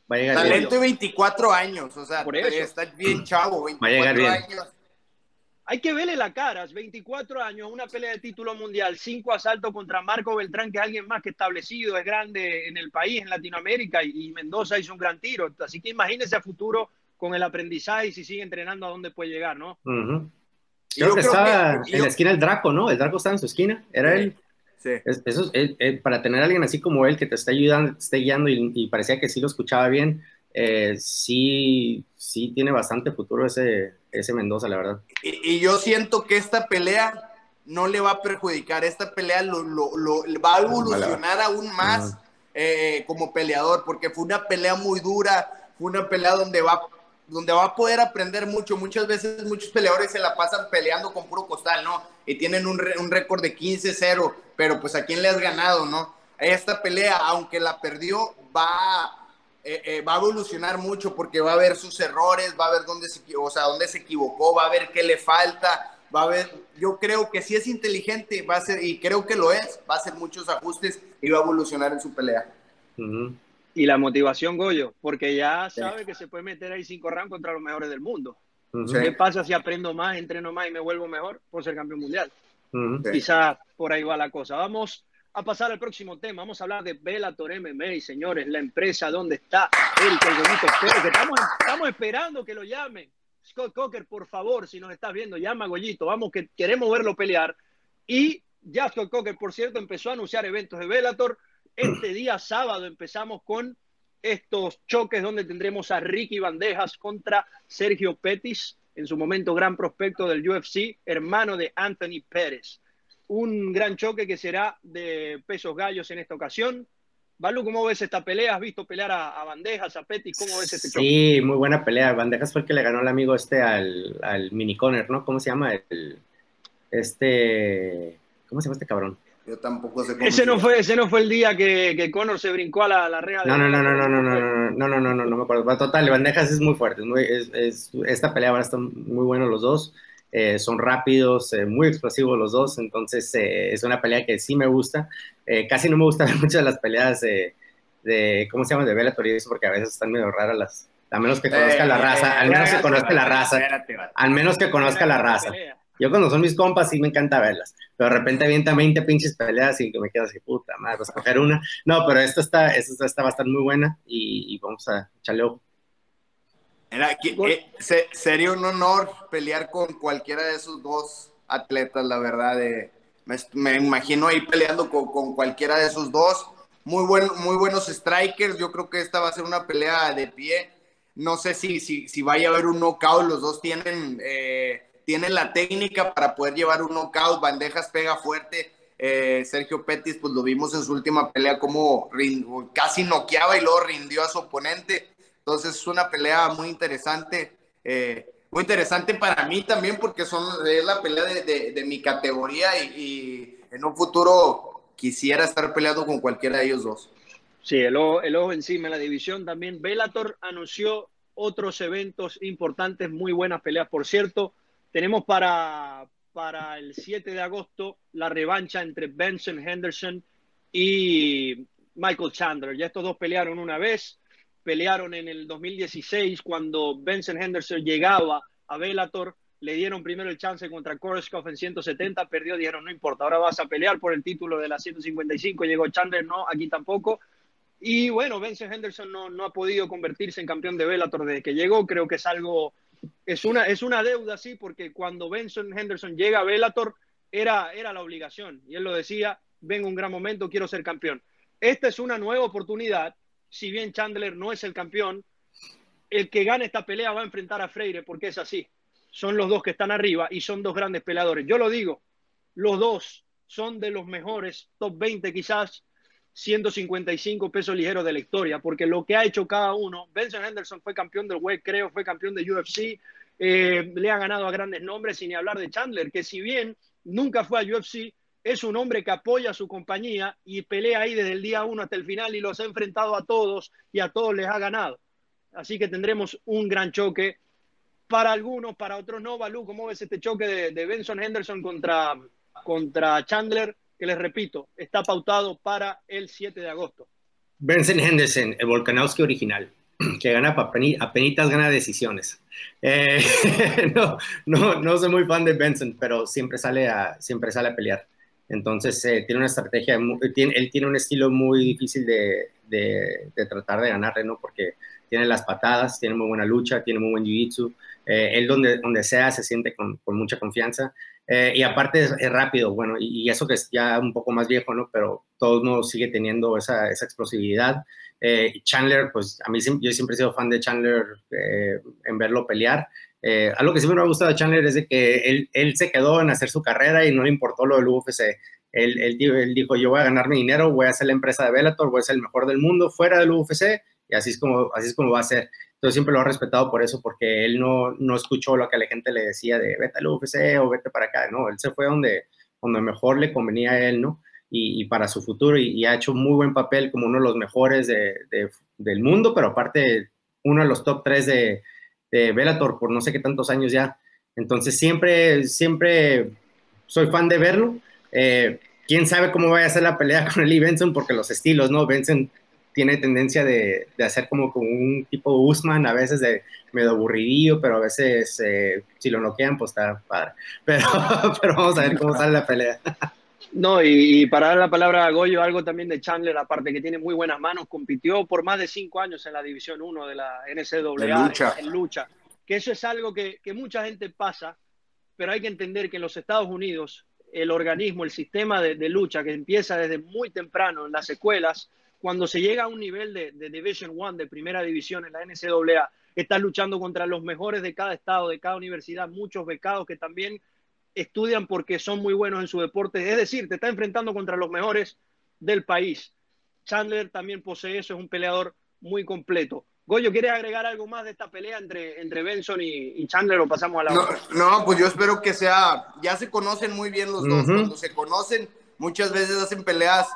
talento de 24 años, o sea, está bien chavo, 24 años. Hay que verle la cara, 24 años, una pelea de título mundial, cinco asaltos contra Marco Beltrán, que es alguien más que establecido, es grande en el país, en Latinoamérica, y, Mendoza hizo un gran tiro. Así que imagínese a futuro con el aprendizaje y si sigue entrenando a dónde puede llegar, ¿no? Creo que estaba en la esquina el Draco, ¿no? El Draco estaba en su esquina, era él. Sí. eso para tener a alguien así como él que te está ayudando, te está guiando y parecía que sí lo escuchaba bien, eh, sí, sí tiene bastante futuro ese, ese Mendoza, la verdad. Y, yo siento que esta pelea no le va a perjudicar, esta pelea lo, va a evolucionar aún más eh, como peleador, porque fue una pelea muy dura, fue una pelea donde va, donde va a poder aprender mucho. Muchas veces muchos peleadores se la pasan peleando con puro costal, ¿no? Y tienen un, un récord de 15-0, pero pues a quién le has ganado, ¿no? Esta pelea, aunque la perdió, va eh, eh, va a evolucionar mucho porque va a ver sus errores, va a ver dónde se, o sea, dónde se equivocó, va a ver qué le falta, va a ver, yo creo que si es inteligente, va a ser, y creo que lo es, va a hacer muchos ajustes y va a evolucionar en su pelea. Y la motivación, Goyo, porque ya sabe que se puede meter ahí cinco rounds contra los mejores del mundo. ¿Qué pasa si aprendo más, entreno más y me vuelvo mejor por ser campeón mundial? Quizá por ahí va la cosa. Vamos a pasar al próximo tema. Vamos a hablar de Bellator MMA, señores, la empresa donde está el que estamos, estamos esperando que lo llamen. Scott Cocker, por favor, si nos estás viendo, llama a Goyito. Vamos, que queremos verlo pelear. Y ya Scott Cocker, por cierto, empezó a anunciar eventos de Bellator. Este día sábado empezamos con estos choques donde tendremos a Ricky Bandejas contra Sergio Pettis. en su momento gran prospecto del UFC, hermano de Anthony Pérez. Un gran choque que será de pesos gallos en esta ocasión. Balu, ¿cómo ves esta pelea? ¿Has visto pelear a, Bandejas, a Petty? ¿Cómo ves este choque? Sí, muy buena pelea. Bandejas fue el que le ganó el amigo este al, al mini Conner, ¿no? ¿Cómo se llama? El, este. ¿Cómo se llama este cabrón? Yo tampoco sé cómo ese no fue Ese no fue el día que, que Conor se brincó a la, la rea. No, no, no, no, no, no, no, no, no, no, no, no, no me acuerdo. Total, Bandejas es muy fuerte. Es es, esta pelea va a estar muy buena los dos. Eh, son rápidos, eh, muy explosivos los dos, entonces eh, es una pelea que sí me gusta. casi no me gustan mucho de las peleas de, de, ¿cómo se llama? De Bellator y eso, porque a veces están medio raras las, a menos que conozca la raza, al menos que conozca la raza, al menos que conozca la raza. Yo cuando son mis compas sí me encanta verlas, pero de repente avienta 20 pinches peleas y que me quedas así, puta madre, vas a coger una. No, pero esta está, esta, esta va a estar muy buena y, vamos a echarle ojo. Eh, sería un honor pelear con cualquiera de esos dos atletas, la verdad. me, imagino ahí peleando con, con, cualquiera de esos dos. Muy, buen, muy buenos strikers. Yo creo que esta va a ser una pelea de pie. No sé si, si, si vaya a haber un knockout. Los dos tienen eh, tiene la técnica para poder llevar un knockout, bandejas pega fuerte. Eh, Sergio Pettis, pues lo vimos en su última pelea como casi noqueaba y luego rindió a su oponente. Entonces es una pelea muy interesante, eh, muy interesante para mí también porque son, es la pelea de, mi categoría y, en un futuro quisiera estar peleando con cualquiera de ellos dos. Sí, el ojo, el ojo encima en la división también. Bellator anunció otros eventos importantes, muy buenas peleas, por cierto. Tenemos para, el 7 de agosto la revancha entre Benson Henderson y Michael Chandler. Ya estos dos pelearon una vez, pelearon en el 2016 cuando Benson Henderson llegaba a Bellator, le dieron primero el chance contra Koreskov en 170, perdió, dijeron no importa, ahora vas a pelear por el título de la 155, llegó Chandler, no, aquí tampoco. Y bueno, Benson Henderson no, no ha podido convertirse en campeón de Bellator desde que llegó, creo que es algo es una, es una deuda, sí, porque cuando Benson Henderson llega a Bellator era, era la obligación. Y él lo decía, vengo un gran momento, quiero ser campeón. Esta es una nueva oportunidad. Si bien Chandler no es el campeón, el que gane esta pelea va a enfrentar a Freire porque es así. Son los dos que están arriba y son dos grandes peleadores. Yo lo digo, los dos son de los mejores, top 20 quizás, 155 pesos ligeros de la historia, porque lo que ha hecho cada uno, Benson Henderson fue campeón del WEC, creo, fue campeón de UFC, eh, le ha ganado a grandes nombres, ni hablar de Chandler, que si bien nunca fue a UFC, es un hombre que apoya a su compañía y pelea ahí desde el día uno hasta el final y los ha enfrentado a todos y a todos les ha ganado. Así que tendremos un gran choque. Para algunos, para otros no, Balú, ¿cómo ves este choque de, de Benson Henderson contra, contra Chandler? Que les repito, está pautado para el 7 de agosto. Benson Henderson, el Volkanovski original, que gana a penitas gana decisiones. Eh, no, no, no soy muy fan de Benson, pero siempre sale a, siempre sale a pelear. Entonces eh, tiene una estrategia, tiene, él tiene un estilo muy difícil de, de, de, tratar de ganarle, ¿no? Porque tiene las patadas, tiene muy buena lucha, tiene muy buen jiu-jitsu. Eh, él donde, donde sea se siente con, con mucha confianza. Eh, y aparte es, rápido, bueno, y, eso que es ya un poco más viejo, ¿no? Pero todo no sigue teniendo esa, esa explosividad. Eh, Chandler, pues a mí yo siempre he sido fan de Chandler eh, en verlo pelear. algo que siempre me ha gustado de Chandler es de que él, él, se quedó en hacer su carrera y no le importó lo del UFC. Él, él, él, dijo, yo voy a ganarme dinero, voy a hacer la empresa de Bellator, voy a ser el mejor del mundo fuera del UFC y así es como, así es como va a ser. Entonces siempre lo he respetado por eso, porque él no, no escuchó lo que la gente le decía de vete al UFC o vete para acá, ¿no? Él se fue donde, donde mejor le convenía a él, ¿no? Y, para su futuro y, ha hecho muy buen papel como uno de los mejores de, del mundo, pero aparte uno de los top tres de, de Bellator por no sé qué tantos años ya. Entonces siempre, siempre soy fan de verlo. Eh, quién sabe cómo vaya a ser la pelea con Eli Benson, porque los estilos, ¿no? Benson tiene tendencia de, de, hacer como, como un tipo Usman, a veces de medio aburridillo, pero a veces eh, si lo noquean, pues está padre. Pero, pero vamos a ver cómo sale la pelea. No, y, para dar la palabra a Goyo, algo también de Chandler, aparte que tiene muy buenas manos, compitió por más de cinco años en la División 1 de la NCAA lucha. En, lucha. Que eso es algo que, que mucha gente pasa, pero hay que entender que en los Estados Unidos el organismo, el sistema de, de lucha que empieza desde muy temprano en las escuelas, cuando se llega a un nivel de, de Division One, de primera división en la NCAA, estás luchando contra los mejores de cada estado, de cada universidad, muchos becados que también estudian porque son muy buenos en su deporte. Es decir, te está enfrentando contra los mejores del país. Chandler también posee eso, es un peleador muy completo. Goyo, ¿quieres agregar algo más de esta pelea entre, entre Benson y, Chandler o pasamos a la no, No, pues yo espero que sea, ya se conocen muy bien los dos, cuando se conocen muchas veces hacen peleas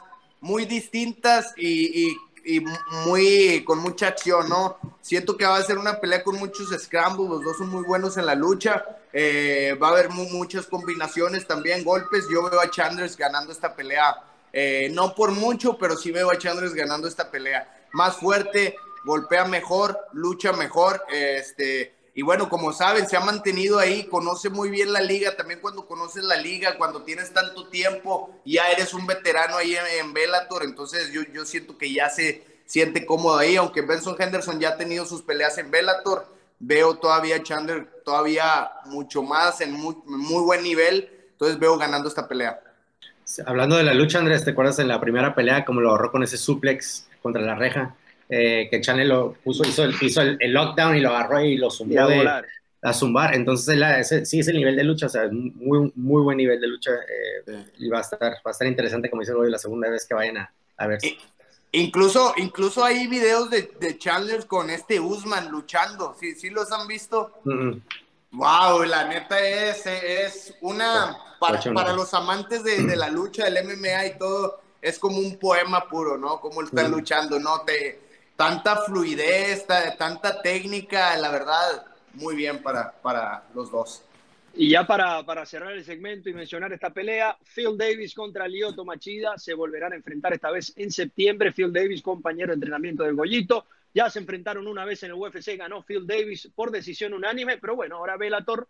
muy distintas y, y, muy con mucha acción, ¿no? Siento que va a ser una pelea con muchos scrambles, los dos son muy buenos en la lucha, eh, va a haber muchas combinaciones también, golpes, yo veo a Chandler ganando esta pelea, eh, no por mucho, pero sí veo a Chandler ganando esta pelea, más fuerte, golpea mejor, lucha mejor, este, y bueno, como saben, se ha mantenido ahí, conoce muy bien la liga, también cuando conoces la liga, cuando tienes tanto tiempo, ya eres un veterano ahí en, Bellator, entonces yo, yo siento que ya se siente cómodo ahí, aunque Benson Henderson ya ha tenido sus peleas en Bellator, veo todavía Chandler todavía mucho más en muy, muy buen nivel, entonces veo ganando esta pelea. Hablando de la lucha, Andrés, ¿te acuerdas en la primera pelea como lo ahorró con ese suplex contra la reja? Eh, que Chanel lo puso, hizo, el, hizo el, lockdown y lo agarró y lo zumbó a, zumbar. Entonces, la, ese, sí es el nivel de lucha, o sea, muy, muy buen nivel de lucha eh, y va a, estar, va a estar interesante, como dice hoy, la segunda vez que vayan a, a ver. Incluso, incluso hay videos de, de, Chandler con este Usman luchando, ¿sí, sí los han visto? Wow, la neta es, es una, para, para los amantes de, de, la lucha, del MMA y todo, es como un poema puro, ¿no? Como están luchando, ¿no? Te, tanta fluidez, tanta técnica, la verdad, muy bien para, para los dos. Y ya para, para, cerrar el segmento y mencionar esta pelea, Phil Davis contra Lyoto Machida se volverán a enfrentar esta vez en septiembre. Phil Davis, compañero de entrenamiento del Goyito, ya se enfrentaron una vez en el UFC, ganó Phil Davis por decisión unánime, pero bueno, ahora Bellator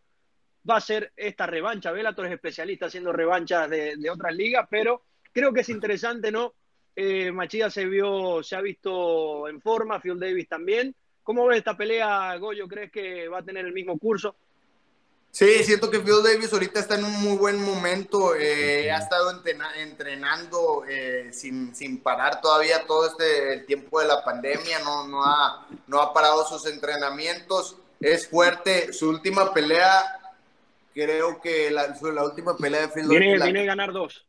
va a ser esta revancha. Bellator es especialista haciendo revanchas de, de otras ligas, pero creo que es interesante, ¿no? Eh, Machida se vio, se ha visto en forma, Phil Davis también. ¿Cómo ves esta pelea, Goyo? ¿Crees que va a tener el mismo curso? Sí, siento que Phil Davis ahorita está en un muy buen momento. Eh, ha estado entrenando eh, sin, sin, parar todavía todo este el tiempo de la pandemia. No, no, ha, no ha parado sus entrenamientos. Es fuerte. Su última pelea, creo que la, la última pelea de Phil Davis. Viene a ganar dos.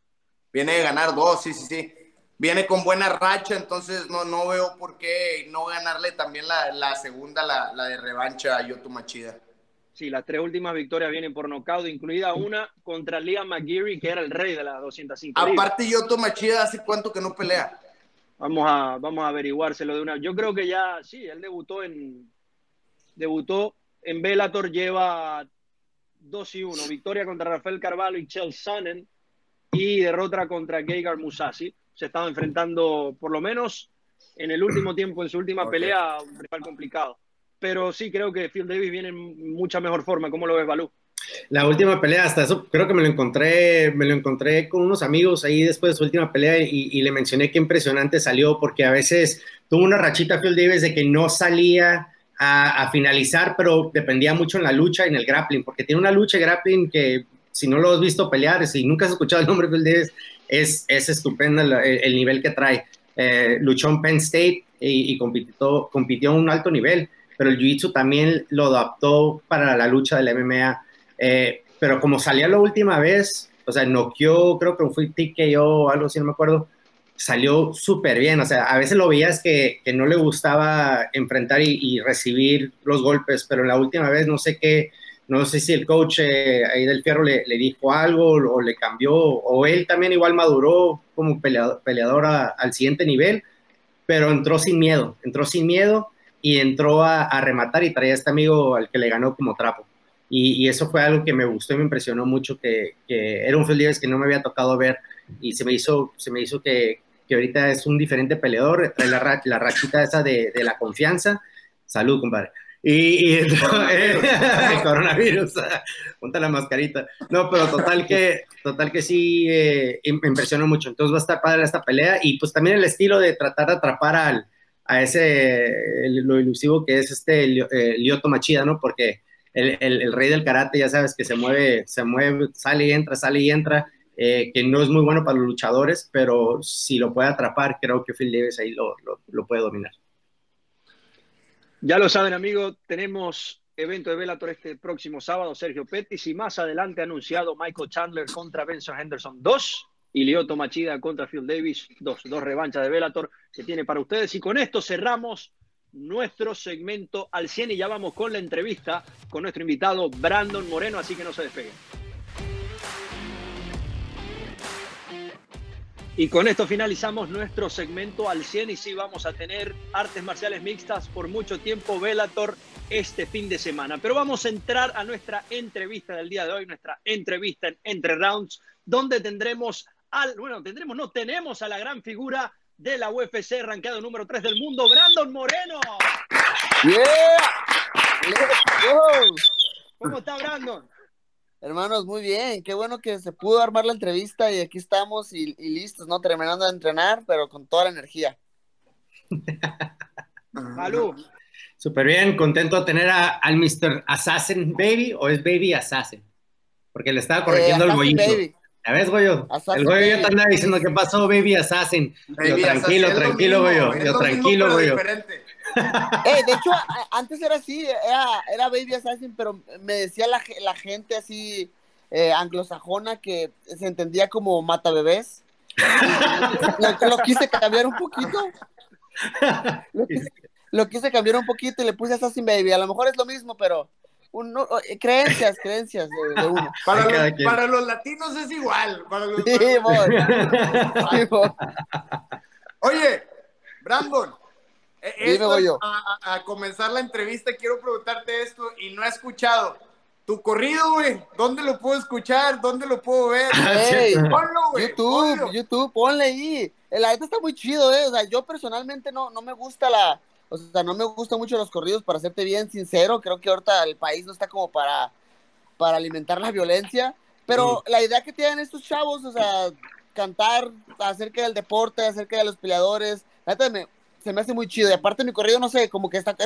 Viene a ganar dos, sí, sí, sí viene con buena racha, entonces no, no veo por qué no ganarle también la, la segunda, la, la, de revancha a Yoto Machida. Sí, las tres últimas victorias vienen por nocaut, incluida una contra Liam McGeary, que era el rey de las 205. Aparte, Yoto Machida, ¿hace cuánto que no pelea? Vamos a, vamos a averiguárselo de una. Yo creo que ya, sí, él debutó en. Debutó en Bellator, lleva 2 y 1. Victoria contra Rafael Carvalho y Chelsea Sonnen. Y derrota contra Geigar Musasi se estaba enfrentando, por lo menos en el último tiempo, en su última pelea, un rival complicado. Pero sí, creo que Phil Davis viene en mucha mejor forma. ¿Cómo lo ves, Balú? La última pelea, hasta eso creo que me lo encontré, me lo encontré con unos amigos ahí después de su última pelea y, le mencioné qué impresionante salió, porque a veces tuvo una rachita Phil Davis de que no salía a, finalizar, pero dependía mucho en la lucha y en el grappling, porque tiene una lucha grappling que si no lo has visto pelear, si nunca has escuchado el nombre de Phil Davis, es, es estupendo el, nivel que trae. Eh, luchó en Penn State y, compitió, compitió a un alto nivel, pero el Jiu-Jitsu también lo adaptó para la lucha del MMA. Eh, pero como salía la última vez, o sea, noqueó, creo que fue TKO o algo así, no me acuerdo, salió súper bien. O sea, a veces lo veías que, que no le gustaba enfrentar y, y, recibir los golpes, pero la última vez no sé qué, no sé si el coach eh, ahí del Fierro le, dijo algo o, le cambió, o él también igual maduró como peleador, al siguiente nivel, pero entró sin miedo, entró sin miedo y entró a, rematar y traía este amigo al que le ganó como trapo. Y, eso fue algo que me gustó y me impresionó mucho, que, era un Phil que no me había tocado ver y se me hizo, se me hizo que, ahorita es un diferente peleador, trae la, la rachita esa de, de la confianza. Salud, compadre. Y, y el coronavirus, ponte la mascarita. No, pero total que, total que sí eh, me impresionó mucho. Entonces va a estar padre esta pelea y pues también el estilo de tratar de atrapar al, a ese, lo ilusivo que es este Lyoto Machida, ¿no? Porque el, el, rey del karate, ya sabes que se mueve, se mueve, sale y entra, sale y entra. eh, que no es muy bueno para los luchadores, pero si lo puede atrapar, creo que Phil Davis ahí lo, lo, puede dominar. Ya lo saben, amigos, tenemos evento de Bellator este próximo sábado, Sergio Pettis, y más adelante anunciado Michael Chandler contra Benson Henderson 2 y Lioto Machida contra Phil Davis, dos, dos revanchas de Bellator que tiene para ustedes. Y con esto cerramos nuestro segmento al 100 y ya vamos con la entrevista con nuestro invitado Brandon Moreno, así que no se despeguen. Y con esto finalizamos nuestro segmento al 100 y sí vamos a tener artes marciales mixtas por mucho tiempo Velator este fin de semana. Pero vamos a entrar a nuestra entrevista del día de hoy, nuestra entrevista en Entre Rounds, donde tendremos al, bueno, tendremos, no, tenemos a la gran figura de la UFC, rankeado número 3 del mundo, Brandon Moreno. Yeah. ¿Cómo está Brandon? Hermanos, muy bien. Qué bueno que se pudo armar la entrevista y aquí estamos y, listos, ¿no? Terminando de entrenar, pero con toda la energía. Malú. Súper bien, contento de tener a, al Mr. Assassin Baby o es Baby Assassin. Porque le estaba corrigiendo el goyito. ¿Ya ves, Goyo? el Goyo ya te andaba diciendo, ¿qué pasó, Baby Assassin? yo, tranquilo, tranquilo, Goyo. Yo, tranquilo, Goyo. Eh, de hecho, antes era así, era, Baby Assassin, pero me decía la, la gente así eh, anglosajona que se entendía como mata bebés. lo, quise cambiar un poquito. Lo quise, cambiar un poquito y le puse Assassin Baby. A lo mejor es lo mismo, pero eh, creencias, creencias de, uno. Para los, latinos es igual. Oye, Brandon, eh, a, comenzar la entrevista, quiero preguntarte esto y no he escuchado. Tu corrido, güey, ¿dónde lo puedo escuchar? ¿Dónde lo puedo ver? ponlo, güey. YouTube, YouTube, ponle ahí. La neta está muy chido, eh. O sea, yo personalmente no, no me gusta la. O sea, no me gustan mucho los corridos, para serte bien sincero. Creo que ahorita el país no está como para, para alimentar la violencia. Pero la idea que tienen estos chavos, o sea, cantar acerca del deporte, acerca de los peleadores. Me, se me hace muy chido. Y aparte mi corrido, no sé, como que está,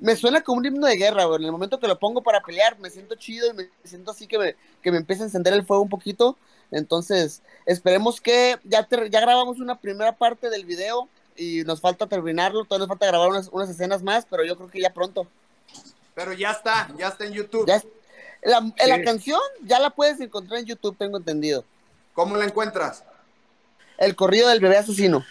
me suena como un himno de guerra, güey. En el momento que lo pongo para pelear, me siento chido y me siento así que me, que me empieza a encender el fuego un poquito. Entonces, esperemos que ya, ya grabamos una primera parte del video y nos falta terminarlo. Todavía nos falta grabar unas, unas escenas más, pero yo creo que ya pronto. Pero ya está, ya está en YouTube. la, la canción ya la puedes encontrar en YouTube, tengo entendido. ¿Cómo la encuentras? El corrido del bebé asesino.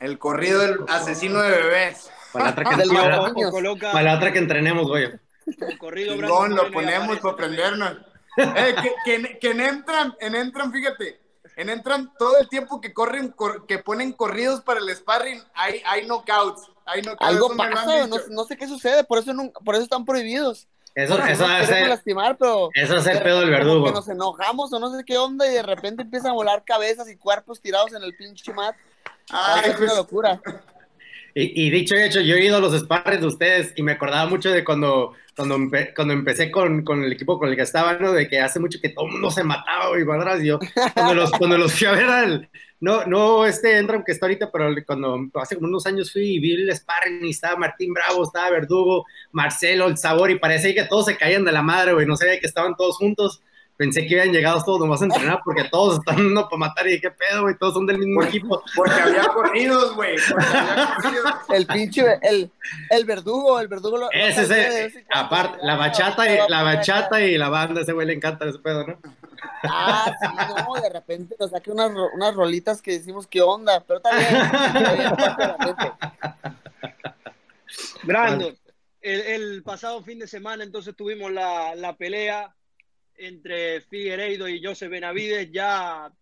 El corrido del asesino de bebés. Para la otra que, para la otra que entrenemos, güey. El corrido lo ponemos para aprendernos. eh, que, que, en entran, en entran, fíjate, en entran todo el tiempo que corren, que ponen corridos para el sparring, hay, hay knockouts. Hay knockouts Algo pasa, no, sé qué sucede, por eso, por eso están prohibidos. Eso, eso, es el, lastimar, pero eso es el pedo del verdugo. Que nos enojamos o no sé qué onda y de repente empiezan a volar cabezas y cuerpos tirados en el pinche mat. Ay, es una pues, locura. Y, dicho y hecho, yo he ido a los sparring de ustedes y me acordaba mucho de cuando, cuando, cuando empecé con, con, el equipo con el que estaba, ¿no? De que hace mucho que todo mundo se mataba y atrás. Yo, cuando los, cuando los fui a ver al, no, no este Entram que está ahorita, pero cuando hace como unos años fui y vi el sparring y estaba Martín Bravo, estaba Verdugo, Marcelo, el Sabor y parecía que todos se caían de la madre, güey, no sabía que estaban todos juntos pensé que habían llegado todos nomás a entrenar porque todos están dando para matar y qué pedo, güey, todos son del mismo equipo. Porque había corridos, güey. El pinche, el, el verdugo, el verdugo. Lo, ese, ese, aparte, la bachata y la bachata y la banda, ese güey le encanta ese pedo, ¿no? Ah, sí, no, de repente nos saque unas, unas rolitas que decimos qué onda, pero también. Brandon, el, el, pasado fin de semana entonces tuvimos la, la pelea entre Figueiredo y José Benavides, ya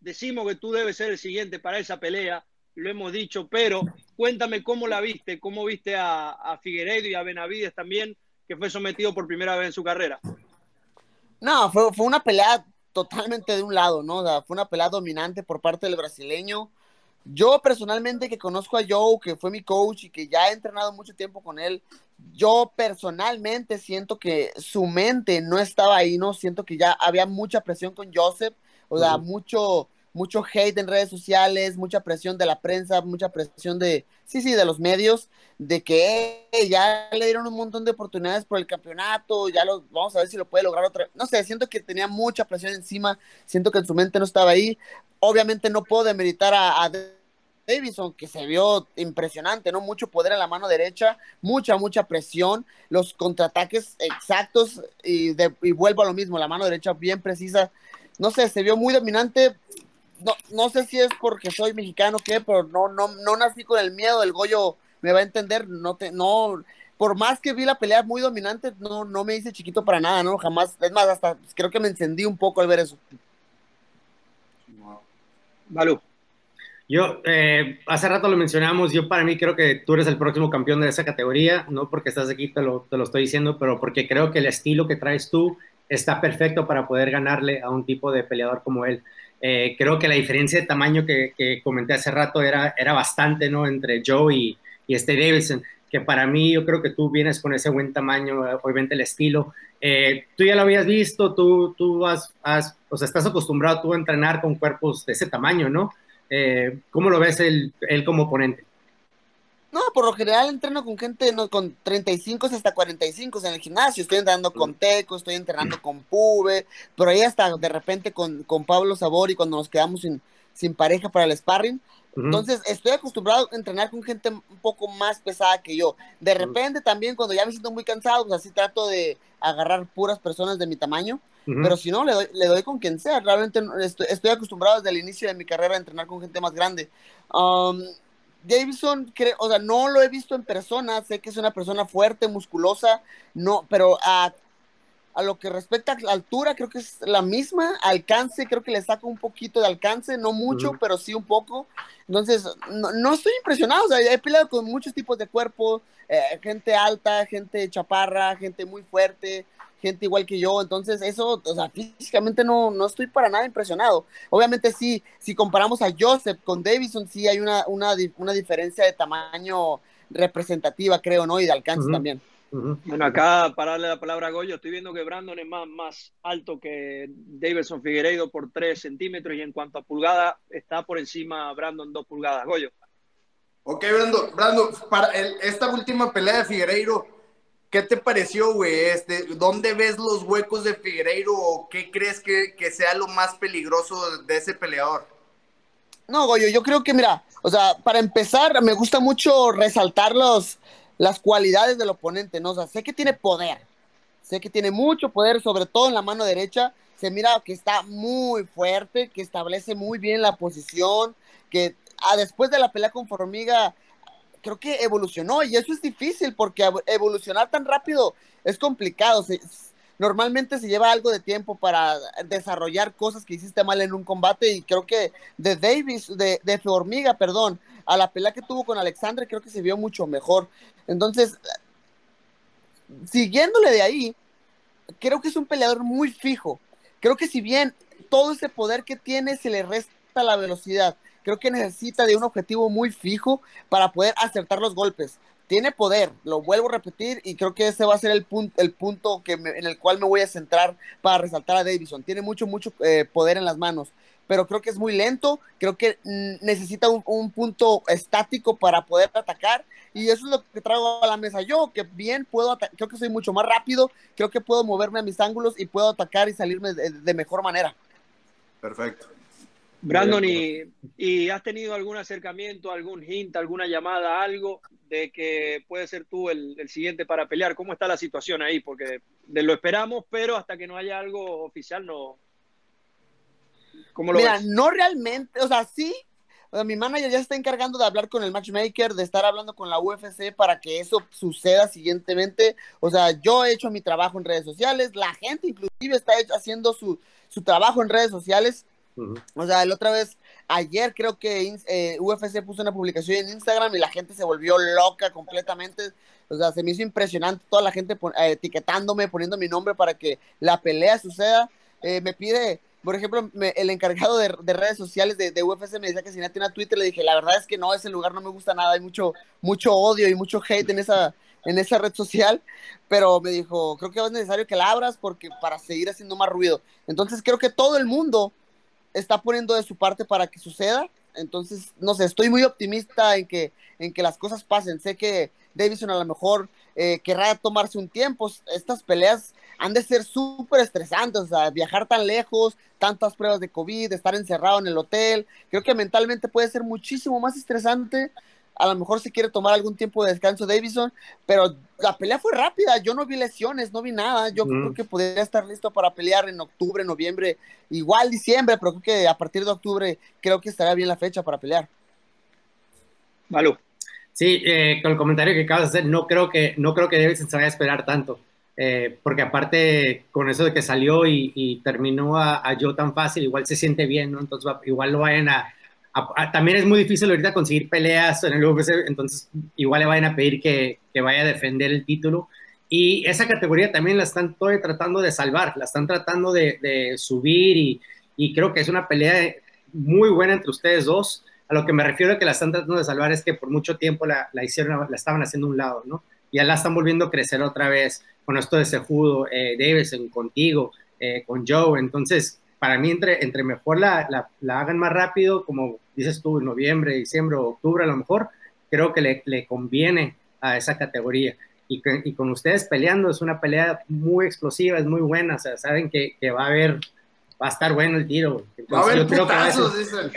decimos que tú debes ser el siguiente para esa pelea, lo hemos dicho, pero cuéntame cómo la viste, cómo viste a, a Figueiredo y a Benavides también, que fue sometido por primera vez en su carrera. No, fue, fue una pelea totalmente de un lado, ¿no? fue una pelea dominante por parte del brasileño. Yo personalmente que conozco a Joe, que fue mi coach y que ya he entrenado mucho tiempo con él, yo personalmente siento que su mente no estaba ahí, ¿no? Siento que ya había mucha presión con Joseph, o sea, mucho, mucho hate en redes sociales, mucha presión de la prensa, mucha presión de, sí, sí, de los medios, de que ya le dieron un montón de oportunidades por el campeonato, ya lo, vamos a ver si lo puede lograr otra No sé, siento que tenía mucha presión encima, siento que en su mente no estaba ahí. Obviamente no puedo demeritar a, a Davison, que se vio impresionante, ¿no? Mucho poder en la mano derecha, mucha, mucha presión, los contraataques exactos y, de, y vuelvo a lo mismo, la mano derecha bien precisa. No sé, se vio muy dominante. No, no sé si es porque soy mexicano o qué, pero no, no, no nací con el miedo. El Goyo me va a entender. No te, no, por más que vi la pelea muy dominante, no, no me hice chiquito para nada, ¿no? Jamás. Es más, hasta creo que me encendí un poco al ver eso. Valú. Yo, eh, hace rato lo mencionamos, yo para mí creo que tú eres el próximo campeón de esa categoría, no porque estás aquí, te lo, te lo estoy diciendo, pero porque creo que el estilo que traes tú está perfecto para poder ganarle a un tipo de peleador como él. Eh, creo que la diferencia de tamaño que, comenté hace rato era, era bastante, ¿no? Entre Joe y, y este Davidson, que para mí yo creo que tú vienes con ese buen tamaño, obviamente el estilo. Eh, tú ya lo habías visto, tú, tú has, has, o sea, estás acostumbrado tú a entrenar con cuerpos de ese tamaño, ¿no? Eh, ¿Cómo lo ves él, él como oponente? No, por lo general entreno con gente no, con 35 hasta 45 en el gimnasio. Estoy entrenando con Teco, estoy entrenando con Pube, pero ahí hasta de repente con, con Pablo Sabor y cuando nos quedamos sin, sin pareja para el sparring. Entonces, estoy acostumbrado a entrenar con gente un poco más pesada que yo. De repente, también cuando ya me siento muy cansado, pues así trato de agarrar puras personas de mi tamaño. Pero si no, le doy, le doy con quien sea. Realmente estoy, acostumbrado desde el inicio de mi carrera a entrenar con gente más grande. Um, Davison, o sea, no lo he visto en persona. Sé que es una persona fuerte, musculosa, no, pero a, a lo que respecta a la altura, creo que es la misma. Alcance, creo que le saco un poquito de alcance, no mucho, pero sí un poco. Entonces, no, estoy impresionado. O sea, he peleado con muchos tipos de cuerpo, eh, gente alta, gente chaparra, gente muy fuerte gente igual que yo, entonces eso, o sea, físicamente no, no estoy para nada impresionado. Obviamente sí, si comparamos a Joseph con Davison, sí hay una, una, una diferencia de tamaño representativa, creo, ¿no? Y de alcance también. Bueno, acá para darle la palabra a Goyo, estoy viendo que Brandon es más, más alto que Davidson Figueiredo por 3 centímetros y en cuanto a pulgada está por encima Brandon 2 pulgadas. Goyo. Ok, Brandon, Brandon para esta última pelea de Figueiredo, ¿Qué te pareció, güey? Este, ¿Dónde ves los huecos de Figueiredo o qué crees que, sea lo más peligroso de ese peleador? No, Goyo, yo creo que, mira, o sea, para empezar, me gusta mucho resaltar los, las cualidades del oponente, ¿no? O sea, sé que tiene poder, sé que tiene mucho poder, sobre todo en la mano derecha, se mira que está muy fuerte, que establece muy bien la posición, que ah, después de la pelea con Formiga creo que evolucionó y eso es difícil porque evolucionar tan rápido es complicado. Normalmente se lleva algo de tiempo para desarrollar cosas que hiciste mal en un combate y creo que de Davis, de, de Hormiga, perdón, a la pelea que tuvo con Alexandre creo que se vio mucho mejor. Entonces, siguiéndole de ahí, creo que es un peleador muy fijo. Creo que si bien todo ese poder que tiene se le resta la velocidad, creo que necesita de un objetivo muy fijo para poder acertar los golpes. Tiene poder, lo vuelvo a repetir, y creo que ese va a ser el, punto, el punto que en el cual me voy a centrar para resaltar a Davison. Tiene mucho, mucho eh, poder en las manos, pero creo que es muy lento, creo que mm, necesita un, punto estático para poder atacar, y eso es lo que traigo a la mesa yo, que bien puedo, creo que soy mucho más rápido, creo que puedo moverme a mis ángulos y puedo atacar y salirme de mejor manera. Perfecto. Brandon, y, has tenido algún acercamiento, algún hint, alguna llamada, algo de que puede ser tú el, siguiente para pelear? ¿Cómo está la situación ahí? Porque de lo esperamos, pero hasta que no haya algo oficial no. ¿Cómo lo Mira, no realmente, o sea, sí. mi manager ya está encargando de hablar con el matchmaker, de estar hablando con la UFC para que eso suceda siguientemente. O sea, yo he hecho mi trabajo en redes sociales, la gente inclusive está haciendo su, su trabajo en redes sociales o sea, la otra vez, ayer creo que eh, UFC puso una publicación en Instagram y la gente se volvió loca completamente. O sea, se me hizo impresionante toda la gente eh, etiquetándome, poniendo mi nombre para que la pelea suceda. Eh, me pide, por ejemplo, el encargado de, redes sociales de, UFC me decía que si no tiene Twitter, le dije, la verdad es que no, ese lugar no me gusta nada, hay mucho, mucho odio y mucho hate en esa, en esa red social, pero me dijo, creo que es necesario que la abras porque para seguir haciendo más ruido. Entonces creo que todo el mundo está poniendo de su parte para que suceda. Entonces, no sé, estoy muy optimista en que, en que las cosas pasen. Sé que Davison a lo mejor eh, querrá tomarse un tiempo. Estas peleas han de ser súper estresantes, o sea, viajar tan lejos, tantas pruebas de COVID, estar encerrado en el hotel. Creo que mentalmente puede ser muchísimo más estresante. A lo mejor se quiere tomar algún tiempo de descanso Davison, pero la pelea fue rápida. Yo no vi lesiones, no vi nada. Yo creo que podría estar listo para pelear en octubre, noviembre, igual diciembre, pero creo que a partir de octubre creo que estará bien la fecha para pelear. Malú. Sí, eh, con el comentario que acabas de hacer, no creo que, no creo que Davidson se vaya a esperar tanto. Eh, porque aparte con eso de que salió y, terminó a, a, Joe tan fácil, igual se siente bien, ¿no? Entonces igual lo vayan a, También es muy difícil ahorita conseguir peleas en el UFC, entonces igual le vayan a pedir que, vaya a defender el título. Y esa categoría también la están todavía tratando de salvar, la están tratando de, subir y, creo que es una pelea muy buena entre ustedes dos. A lo que me refiero que la están tratando de salvar es que por mucho tiempo la, la hicieron, la estaban haciendo a un lado, ¿no? Ya la están volviendo a crecer otra vez con esto de Sejudo, eh, Davidson, contigo, eh, con Joe. Entonces, para mí, entre, entre mejor la, la, hagan más rápido, como dices tú, en noviembre, diciembre o octubre a lo mejor, creo que le, le conviene a esa categoría. Y, y, con ustedes peleando, es una pelea muy explosiva, es muy buena, o sea, saben que, que va a haber va a estar bueno el tiro. yo creo que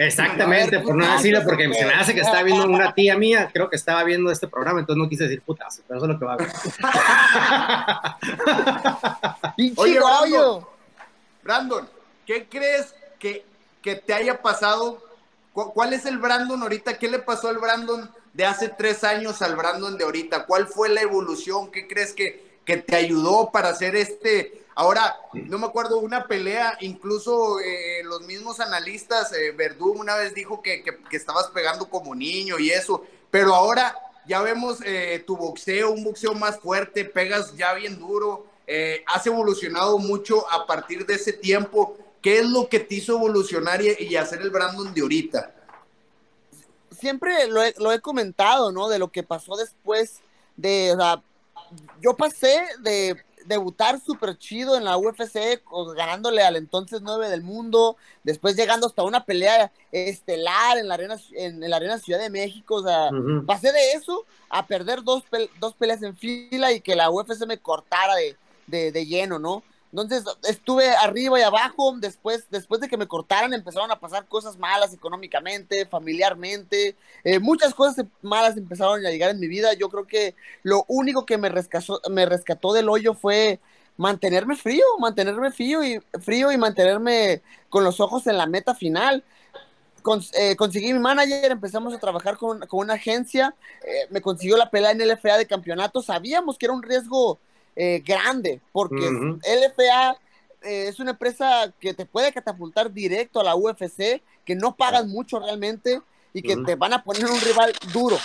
Exactamente, por no decirlo, porque se me hace que está viendo una tía mía, creo que estaba viendo este programa, entonces no quise decir putazo, pero eso es lo que va a ver. Oye, Brandon, Brandon, ¿qué crees que, que te haya pasado? ¿Cuál es el Brandon ahorita? ¿Qué le pasó al Brandon de hace tres años al Brandon de ahorita? ¿Cuál fue la evolución? ¿Qué crees que, que te ayudó para hacer este Ahora, no me acuerdo una pelea, incluso eh, los mismos analistas, eh, Verdú una vez dijo que, estabas pegando como niño y eso, pero ahora ya vemos eh, tu boxeo, un boxeo más fuerte, pegas ya bien duro, has evolucionado mucho a partir de ese tiempo. ¿Qué es lo que te hizo evolucionar y, hacer el Brandon de ahorita? Siempre lo he, lo he comentado, ¿no? De lo que pasó después de, o sea, yo pasé de debutar súper chido en la UFC, ganándole al entonces 9 del mundo, después llegando hasta una pelea estelar en la arena, en, la arena Ciudad de México, o sea, pasé de eso a perder dos, dos peleas en fila y que la UFC me cortara de, de lleno, ¿no? Entonces estuve arriba y abajo, después, después de que me cortaran empezaron a pasar cosas malas económicamente, familiarmente, eh, muchas cosas malas empezaron a llegar en mi vida. Yo creo que lo único que me rescató, me rescató del hoyo fue mantenerme frío, mantenerme frío y, frío y mantenerme con los ojos en la meta final. Eh, conseguí mi manager, empezamos a trabajar con, una agencia, eh, me consiguió la pelea en LFA de campeonato, sabíamos que era un riesgo eh, grande, porque LFA eh, es una empresa que te puede catapultar directo a la UFC, que no pagan mucho realmente y que te van a poner un rival duro.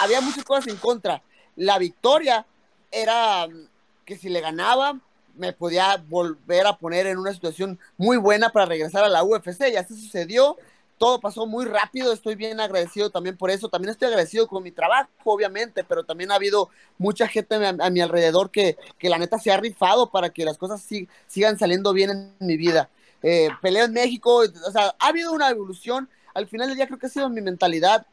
Había muchas cosas en contra. La victoria era mm, que si le ganaba, me podía volver a poner en una situación muy buena para regresar a la UFC y así sucedió todo pasó muy rápido, estoy bien agradecido también por eso, también estoy agradecido con mi trabajo, obviamente, pero también ha habido mucha gente a, mi alrededor que, que, la neta se ha rifado para que las cosas sigan saliendo bien en mi vida. Eh, peleo en México, o sea, ha habido una evolución, al final del día creo que ha sido mi mentalidad,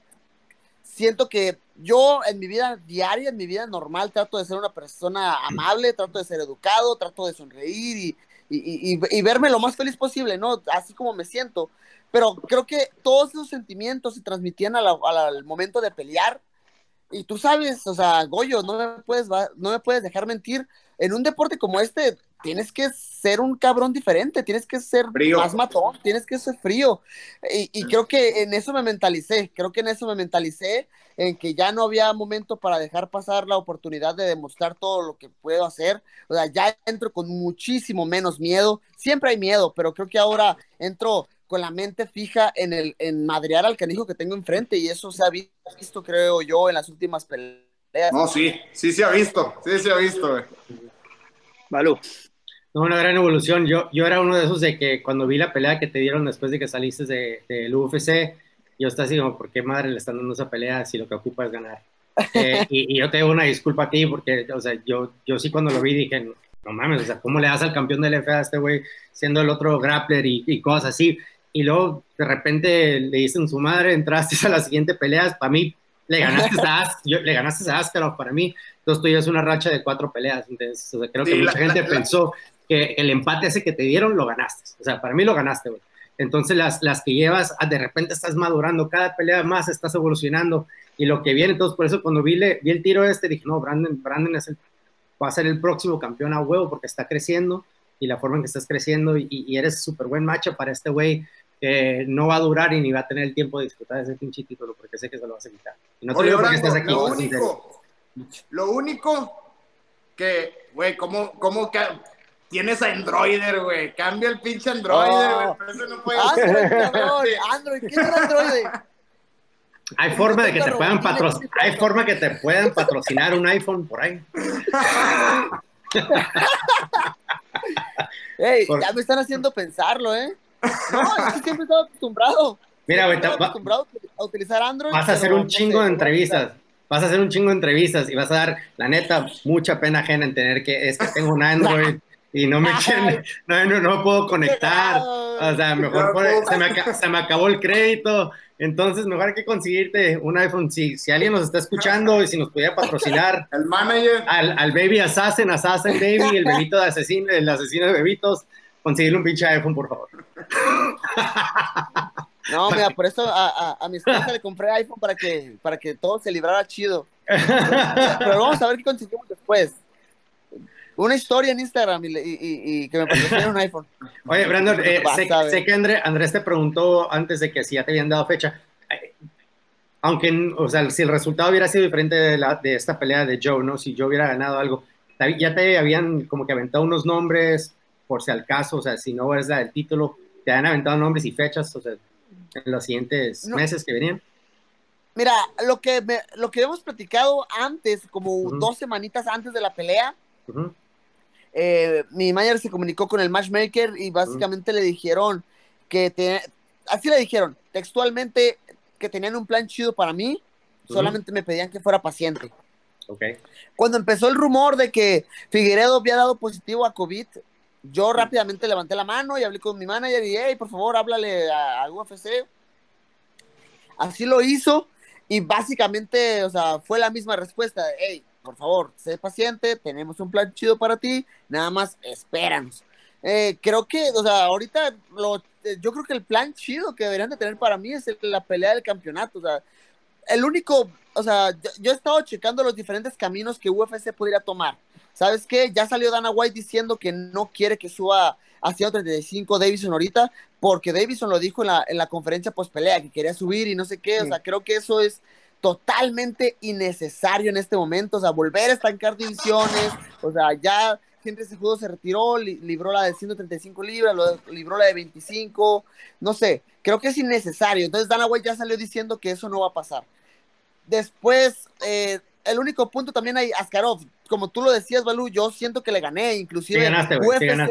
siento que yo en mi vida diaria, en mi vida normal, trato de ser una persona amable, trato de ser educado, trato de sonreír y, y, verme lo más feliz posible, ¿no? Así como me siento pero creo que todos esos sentimientos se transmitían al momento de pelear. Y tú sabes, o sea, Goyo, no me puedes, no me puedes dejar mentir. En un deporte como este, tienes que ser un cabrón diferente, tienes que ser más matón, tienes que ser frío. Y, y, creo que en eso me mentalicé, creo que en eso me mentalicé, en que ya no había momento para dejar pasar la oportunidad de demostrar todo lo que puedo hacer. O sea, ya entro con muchísimo menos miedo. Siempre hay miedo, pero creo que ahora entro con la mente fija en el en madrear al canijo que tengo enfrente y eso se ha visto, creo yo, en las últimas peleas. No, sí, sí se ha visto, sí se ha visto. Malú. No, una gran evolución. Yo, yo era uno de esos de que cuando vi la pelea que te dieron después de que saliste del de, UFC, yo estaba así como, ¿por qué madre le están dando esa pelea si lo que ocupa es ganar? Eh, y, yo te doy una disculpa a ti porque, o sea, yo, yo sí cuando lo vi dije, no, mames, o sea, ¿cómo le das al campeón del LFA a este güey siendo el otro grappler y, y cosas así? Y luego de repente le dicen su madre, entraste a la siguiente pelea, para mí le ganaste a, le ganaste a Askarov, para mí, entonces tú ya es una racha de cuatro peleas, entonces creo que mucha gente pensó que el empate ese que te dieron lo ganaste, o sea, para mí lo ganaste, güey. Entonces las, las que llevas, ah, de repente estás madurando, cada pelea más estás evolucionando y lo que viene, entonces por eso cuando vi, vi el tiro este dije, no, Brandon, Brandon es el, va a ser el próximo campeón a huevo porque está creciendo y la forma en que estás creciendo y, y eres súper buen macho para este güey que no va a durar y ni va a tener el tiempo de disfrutar de ese pinche título porque sé que se lo vas a quitar. Y no te digo porque estés aquí. Lo único, lo único que, güey, ¿cómo, cómo que Tienes a Androider, güey. Cambia el pinche Androider, güey. Oh. eso no puede Android, Android, ¿qué es Android? Hay forma de que te puedan patrocinar, hay forma que te puedan patrocinar un iPhone por ahí. Ey, ya me están haciendo pensarlo, ¿eh? No, es que siempre he estado acostumbrado. Mira, güey, acostumbrado a utilizar Android. Vas a hacer un chingo de entrevistas. Vas a hacer un chingo de entrevistas y vas a dar, la neta, mucha pena ajena en tener que, es que tengo un Android y no me quieren, no, no, no, puedo conectar. O sea, mejor se, me, se, me, acabó el crédito. Entonces, mejor hay que conseguirte un iPhone. Si, si alguien nos está escuchando y si nos pudiera patrocinar. el manager. Al, al Baby Assassin, Assassin Baby, el bebito de asesino, el asesino de bebitos, conseguirle un pinche iPhone, por favor. No, mira, por eso a, a, mi esposa le compré iPhone para que, para que todo se librara chido. Pero vamos a ver qué conseguimos después una historia en Instagram y, y, que me pareció un iPhone. Oye, Brandon, eh, sé, que Andrés te preguntó antes de que si ya te habían dado fecha. Aunque, o sea, si el resultado hubiera sido diferente de, la, de esta pelea de Joe, ¿no? Si yo hubiera ganado algo, ya te habían como que aventado unos nombres, por si al caso, o sea, si no es la del título, te han aventado nombres y fechas, o sea, en los siguientes meses que venían. Mira, lo que, lo que hemos platicado antes, como dos semanitas antes de la pelea, eh, mi manager se comunicó con el matchmaker y básicamente le dijeron que, así le dijeron, textualmente, que tenían un plan chido para mí, solamente me pedían que fuera paciente. Cuando empezó el rumor de que Figueredo había dado positivo a COVID, yo rápidamente levanté la mano y hablé con mi manager y, hey, por favor, háblale a, UFC. Así lo hizo y básicamente, o sea, fue la misma respuesta. Hey, por favor, sé paciente, tenemos un plan chido para ti, nada más espéranos. Eh, creo que, o sea, ahorita lo, eh, yo creo que el plan chido que deberían de tener para mí es la pelea del campeonato, o sea, el único, o sea, yo, he estado checando los diferentes caminos que UFC podría tomar. ¿Sabes qué? Ya salió Dana White diciendo que no quiere que suba a 135 Davison ahorita, porque Davison lo dijo en la, en la conferencia post pelea, que quería subir y no sé qué, o sea, creo que eso es totalmente innecesario en este momento, o sea, volver a estancar divisiones, o sea, ya Henry juego se retiró, libró la de 135 libras, libró la de 25, no sé, creo que es innecesario, entonces Dana White ya salió diciendo que eso no va a pasar. Después, eh, el único punto también hay Askarov. Como tú lo decías, Balú, yo siento que le gané, inclusive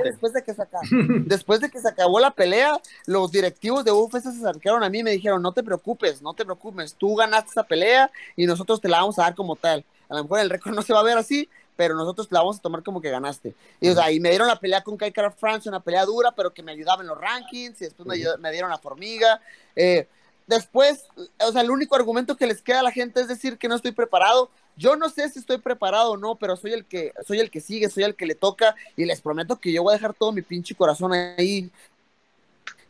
después de que se acabó, después de que se acabó la pelea, los directivos de UFC se acercaron a mí y me dijeron, no te preocupes, no te preocupes, tú ganaste esa pelea y nosotros te la vamos a dar como tal. A lo mejor el récord no se va a ver así, pero nosotros la vamos a tomar como que ganaste. Y, o sea, y me dieron la pelea con Kai Kara France, una pelea dura, pero que me ayudaba en los rankings, y después me, me, dieron la formiga. Eh, después, o sea, el único argumento que les queda a la gente es decir que no estoy preparado. Yo no sé si estoy preparado o no, pero soy el que soy el que sigue, soy el que le toca y les prometo que yo voy a dejar todo mi pinche corazón ahí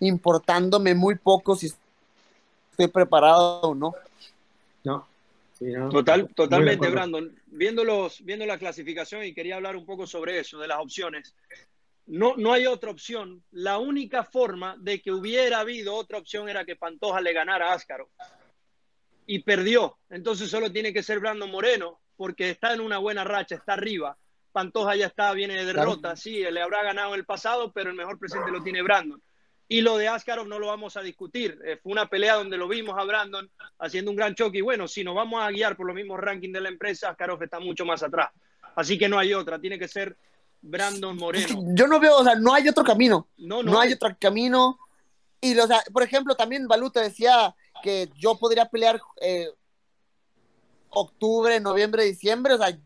importándome muy poco si estoy preparado o no. No. Total, totalmente, Brandon. Viendo, viendo la clasificación y quería hablar un poco sobre eso, de las opciones. No, no hay otra opción. La única forma de que hubiera habido otra opción era que Pantoja le ganara a Áscaro y perdió. Entonces solo tiene que ser Brandon Moreno, porque está en una buena racha, está arriba. Pantoja ya está, viene de derrota, sí, le habrá ganado en el pasado, pero el mejor presente lo tiene Brandon. Y lo de Askarov no lo vamos a discutir. Eh, fue una pelea donde lo vimos a Brandon haciendo un gran choque. Y bueno, si nos vamos a guiar por los mismos rankings de la empresa, Askarov está mucho más atrás. Así que no hay otra, tiene que ser Brandon Moreno. Yo no veo, o sea, no hay otro camino. No, no, hay otro camino. Y, o sea, por ejemplo, también Baluta decía, que yo podría pelear eh, octubre, noviembre, diciembre, o sea,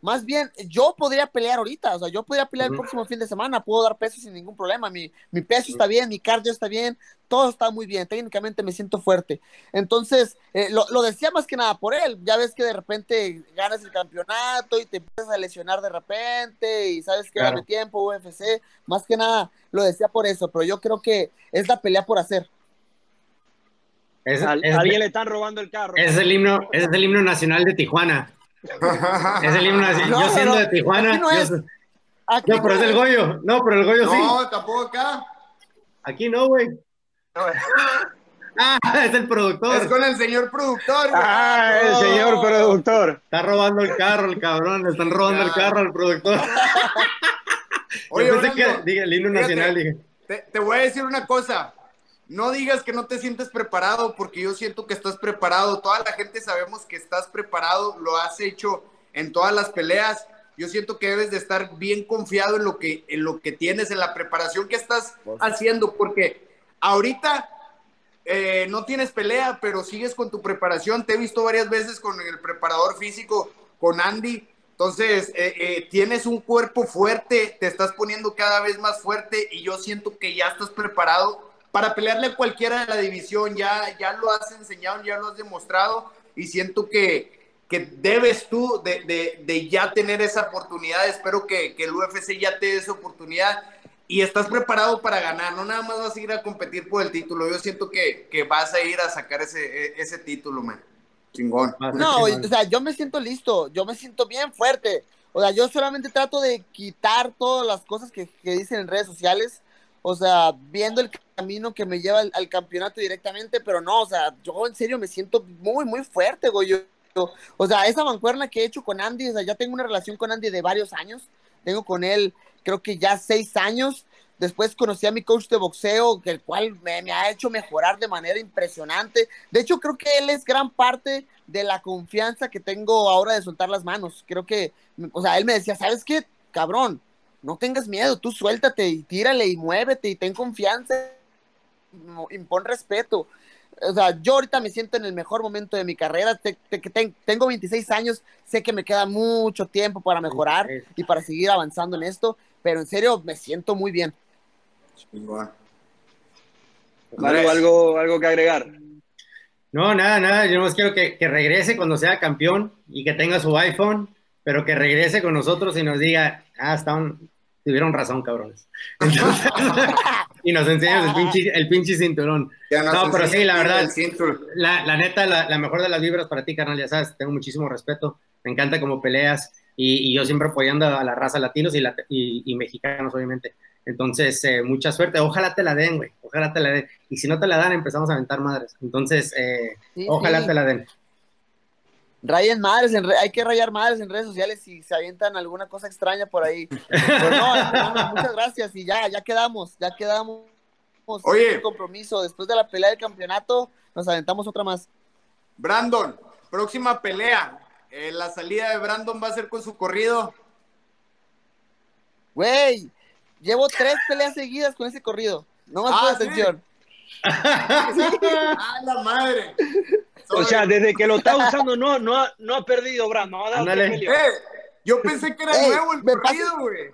más bien, yo podría pelear ahorita, o sea, yo podría pelear el próximo fin de semana, puedo dar peso sin ningún problema, mi, mi peso está bien, mi cardio está bien, todo está muy bien, técnicamente me siento fuerte. Entonces, eh, lo, lo, decía más que nada por él, ya ves que de repente ganas el campeonato y te empiezas a lesionar de repente y sabes que claro. tiempo, UFC, más que nada lo decía por eso, pero yo creo que es la pelea por hacer. Es, alguien le están robando el carro. Es el himno, es el himno nacional de Tijuana es el himno así. yo siendo de Tijuana. No, es. no pero es el Goyo. No, pero el Goyo sí. No, tampoco acá. Aquí no, güey. Ah, es el productor. Es con el señor productor. Güey. Ah, el señor productor. Está robando el carro, el cabrón. Le están robando el carro al productor. Oye, pensé que, dije, el himno nacional, dije. Te, te voy a decir una cosa no digas que no te sientes preparado, porque yo siento que estás preparado. Toda la gente sabemos que estás preparado, lo has hecho en todas las peleas. Yo siento que debes de estar bien confiado en lo que, en lo que tienes, en la preparación que estás haciendo, porque ahorita eh, no tienes pelea, pero sigues con tu preparación. Te he visto varias veces con el preparador físico, con Andy. Entonces, eh, eh, tienes un cuerpo fuerte, te estás poniendo cada vez más fuerte y yo siento que ya estás preparado para pelearle a cualquiera de la división. Ya, ya lo has enseñado, ya lo has demostrado y siento que, que debes tú de, de, de, ya tener esa oportunidad. Espero que, que, el UFC ya te dé esa oportunidad y estás preparado para ganar. No nada más vas a ir a competir por el título. Yo siento que, que vas a ir a sacar ese, ese título, man. Chingón. No, o sea, yo me siento listo, yo me siento bien fuerte. O sea, yo solamente trato de quitar todas las cosas que, que dicen en redes sociales o sea, viendo el camino que me lleva al, campeonato directamente, pero no, o sea, yo en serio me siento muy, muy fuerte, güey. o sea, esa mancuerna que he hecho con Andy, o sea, ya tengo una relación con Andy de varios años, tengo con él creo que ya seis años, después conocí a mi coach de boxeo, el cual me, me, ha hecho mejorar de manera impresionante. De hecho, creo que él es gran parte de la confianza que tengo ahora de soltar las manos. Creo que, o sea, él me decía, ¿sabes qué? Cabrón, no tengas miedo, tú suéltate y tírale y muévete y ten confianza, impon respeto. O sea, yo ahorita me siento en el mejor momento de mi carrera, tengo 26 años, sé que me queda mucho tiempo para mejorar y para seguir avanzando en esto, pero en serio me siento muy bien. ¿Algo, algo, algo que agregar? No, nada, nada, yo más quiero que, que regrese cuando sea campeón y que tenga su iPhone pero que regrese con nosotros y nos diga, ah, estaban, tuvieron razón, cabrones. y nos enseñan el pinche, el pinche cinturón. No, pero sí, la verdad, la, la, neta, la, la, mejor de las vibras para ti, carnal, ya sabes, tengo muchísimo respeto, me encanta cómo peleas y, y yo siempre apoyando a la raza latinos y, y, y mexicanos, obviamente. Entonces, eh, mucha suerte, ojalá te la den, güey, ojalá te la den. Y si no te la dan, empezamos a aventar madres. Entonces, eh, sí, ojalá sí. te la den. Rayen madres, en hay que rayar madres en redes sociales si se avientan alguna cosa extraña por ahí. Pero no, muchas gracias y ya, ya quedamos, ya quedamos. Oye, compromiso. Después de la pelea del campeonato, nos aventamos otra más. Brandon, próxima pelea. Eh, la salida de Brandon va a ser con su corrido. Güey, llevo tres peleas seguidas con ese corrido. No más ah, atención. ¡Ah, la madre! O sea, desde que lo está usando no, no, ha, no ha perdido Brandon. No ha eh, yo pensé que era Ey, nuevo el partido, güey.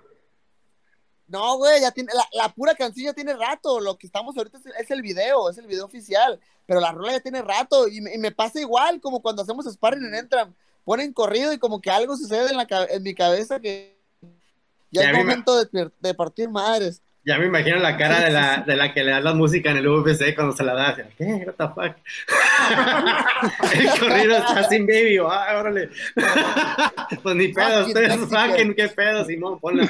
No, güey, ya tiene, la, la, pura canción ya tiene rato. Lo que estamos ahorita es, es, el video, es el video oficial. Pero la rola ya tiene rato. Y me, y me pasa igual, como cuando hacemos sparring en Entram. Ponen corrido y como que algo sucede en, la, en mi cabeza que ya, ya es momento me... de, de partir madres. Ya me imagino la cara de la, de la que le da la música en el UFC cuando se la da. ¿Qué? What the fuck? el corrido está sin baby. Ah, órale. pues ni pedo, ustedes saquen qué pedo, Simón, ponla.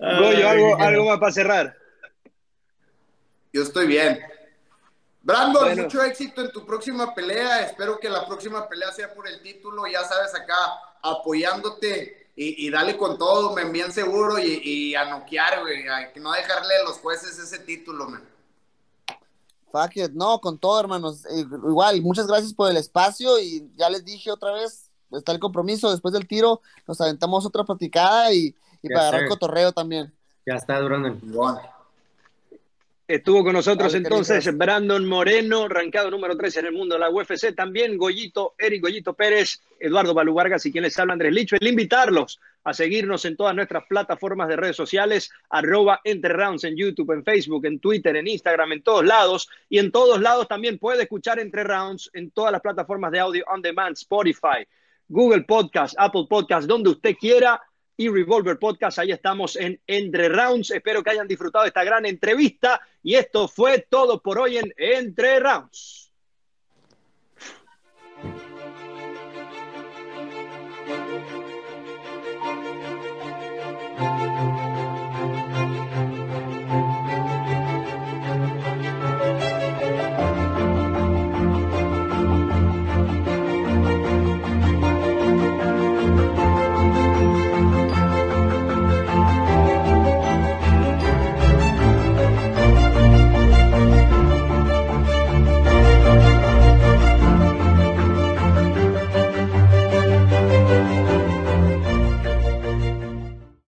Goyo, algo, algo más para cerrar. Yo estoy bien. Brandon, bueno. mucho éxito en tu próxima pelea. Espero que la próxima pelea sea por el título. Ya sabes, acá apoyándote y, y, dale con todo, me envían seguro y, y a noquear, güey, a no dejarle a los jueces ese título, man. Fuck it. no, con todo, hermanos. Igual, muchas gracias por el espacio y ya les dije otra vez, está el compromiso, después del tiro nos aventamos otra platicada y, y para agarrar cotorreo también. Ya está durando. Bueno. Estuvo con nosotros entonces Brandon Moreno, rancado número 3 en el mundo de la UFC. También Goyito, Eric Goyito Pérez, Eduardo Balú Vargas y quien les habla Andrés Licho. El invitarlos a seguirnos en todas nuestras plataformas de redes sociales, arroba Entre Rounds en YouTube, en Facebook, en Twitter, en Instagram, en todos lados. Y en todos lados también puede escuchar Entre Rounds en todas las plataformas de audio on demand, Spotify, Google Podcast, Apple Podcast, donde usted quiera y Revolver Podcast. Ahí estamos en Entre Rounds. Espero que hayan disfrutado esta gran entrevista. Y esto fue todo por hoy en Entre Rounds.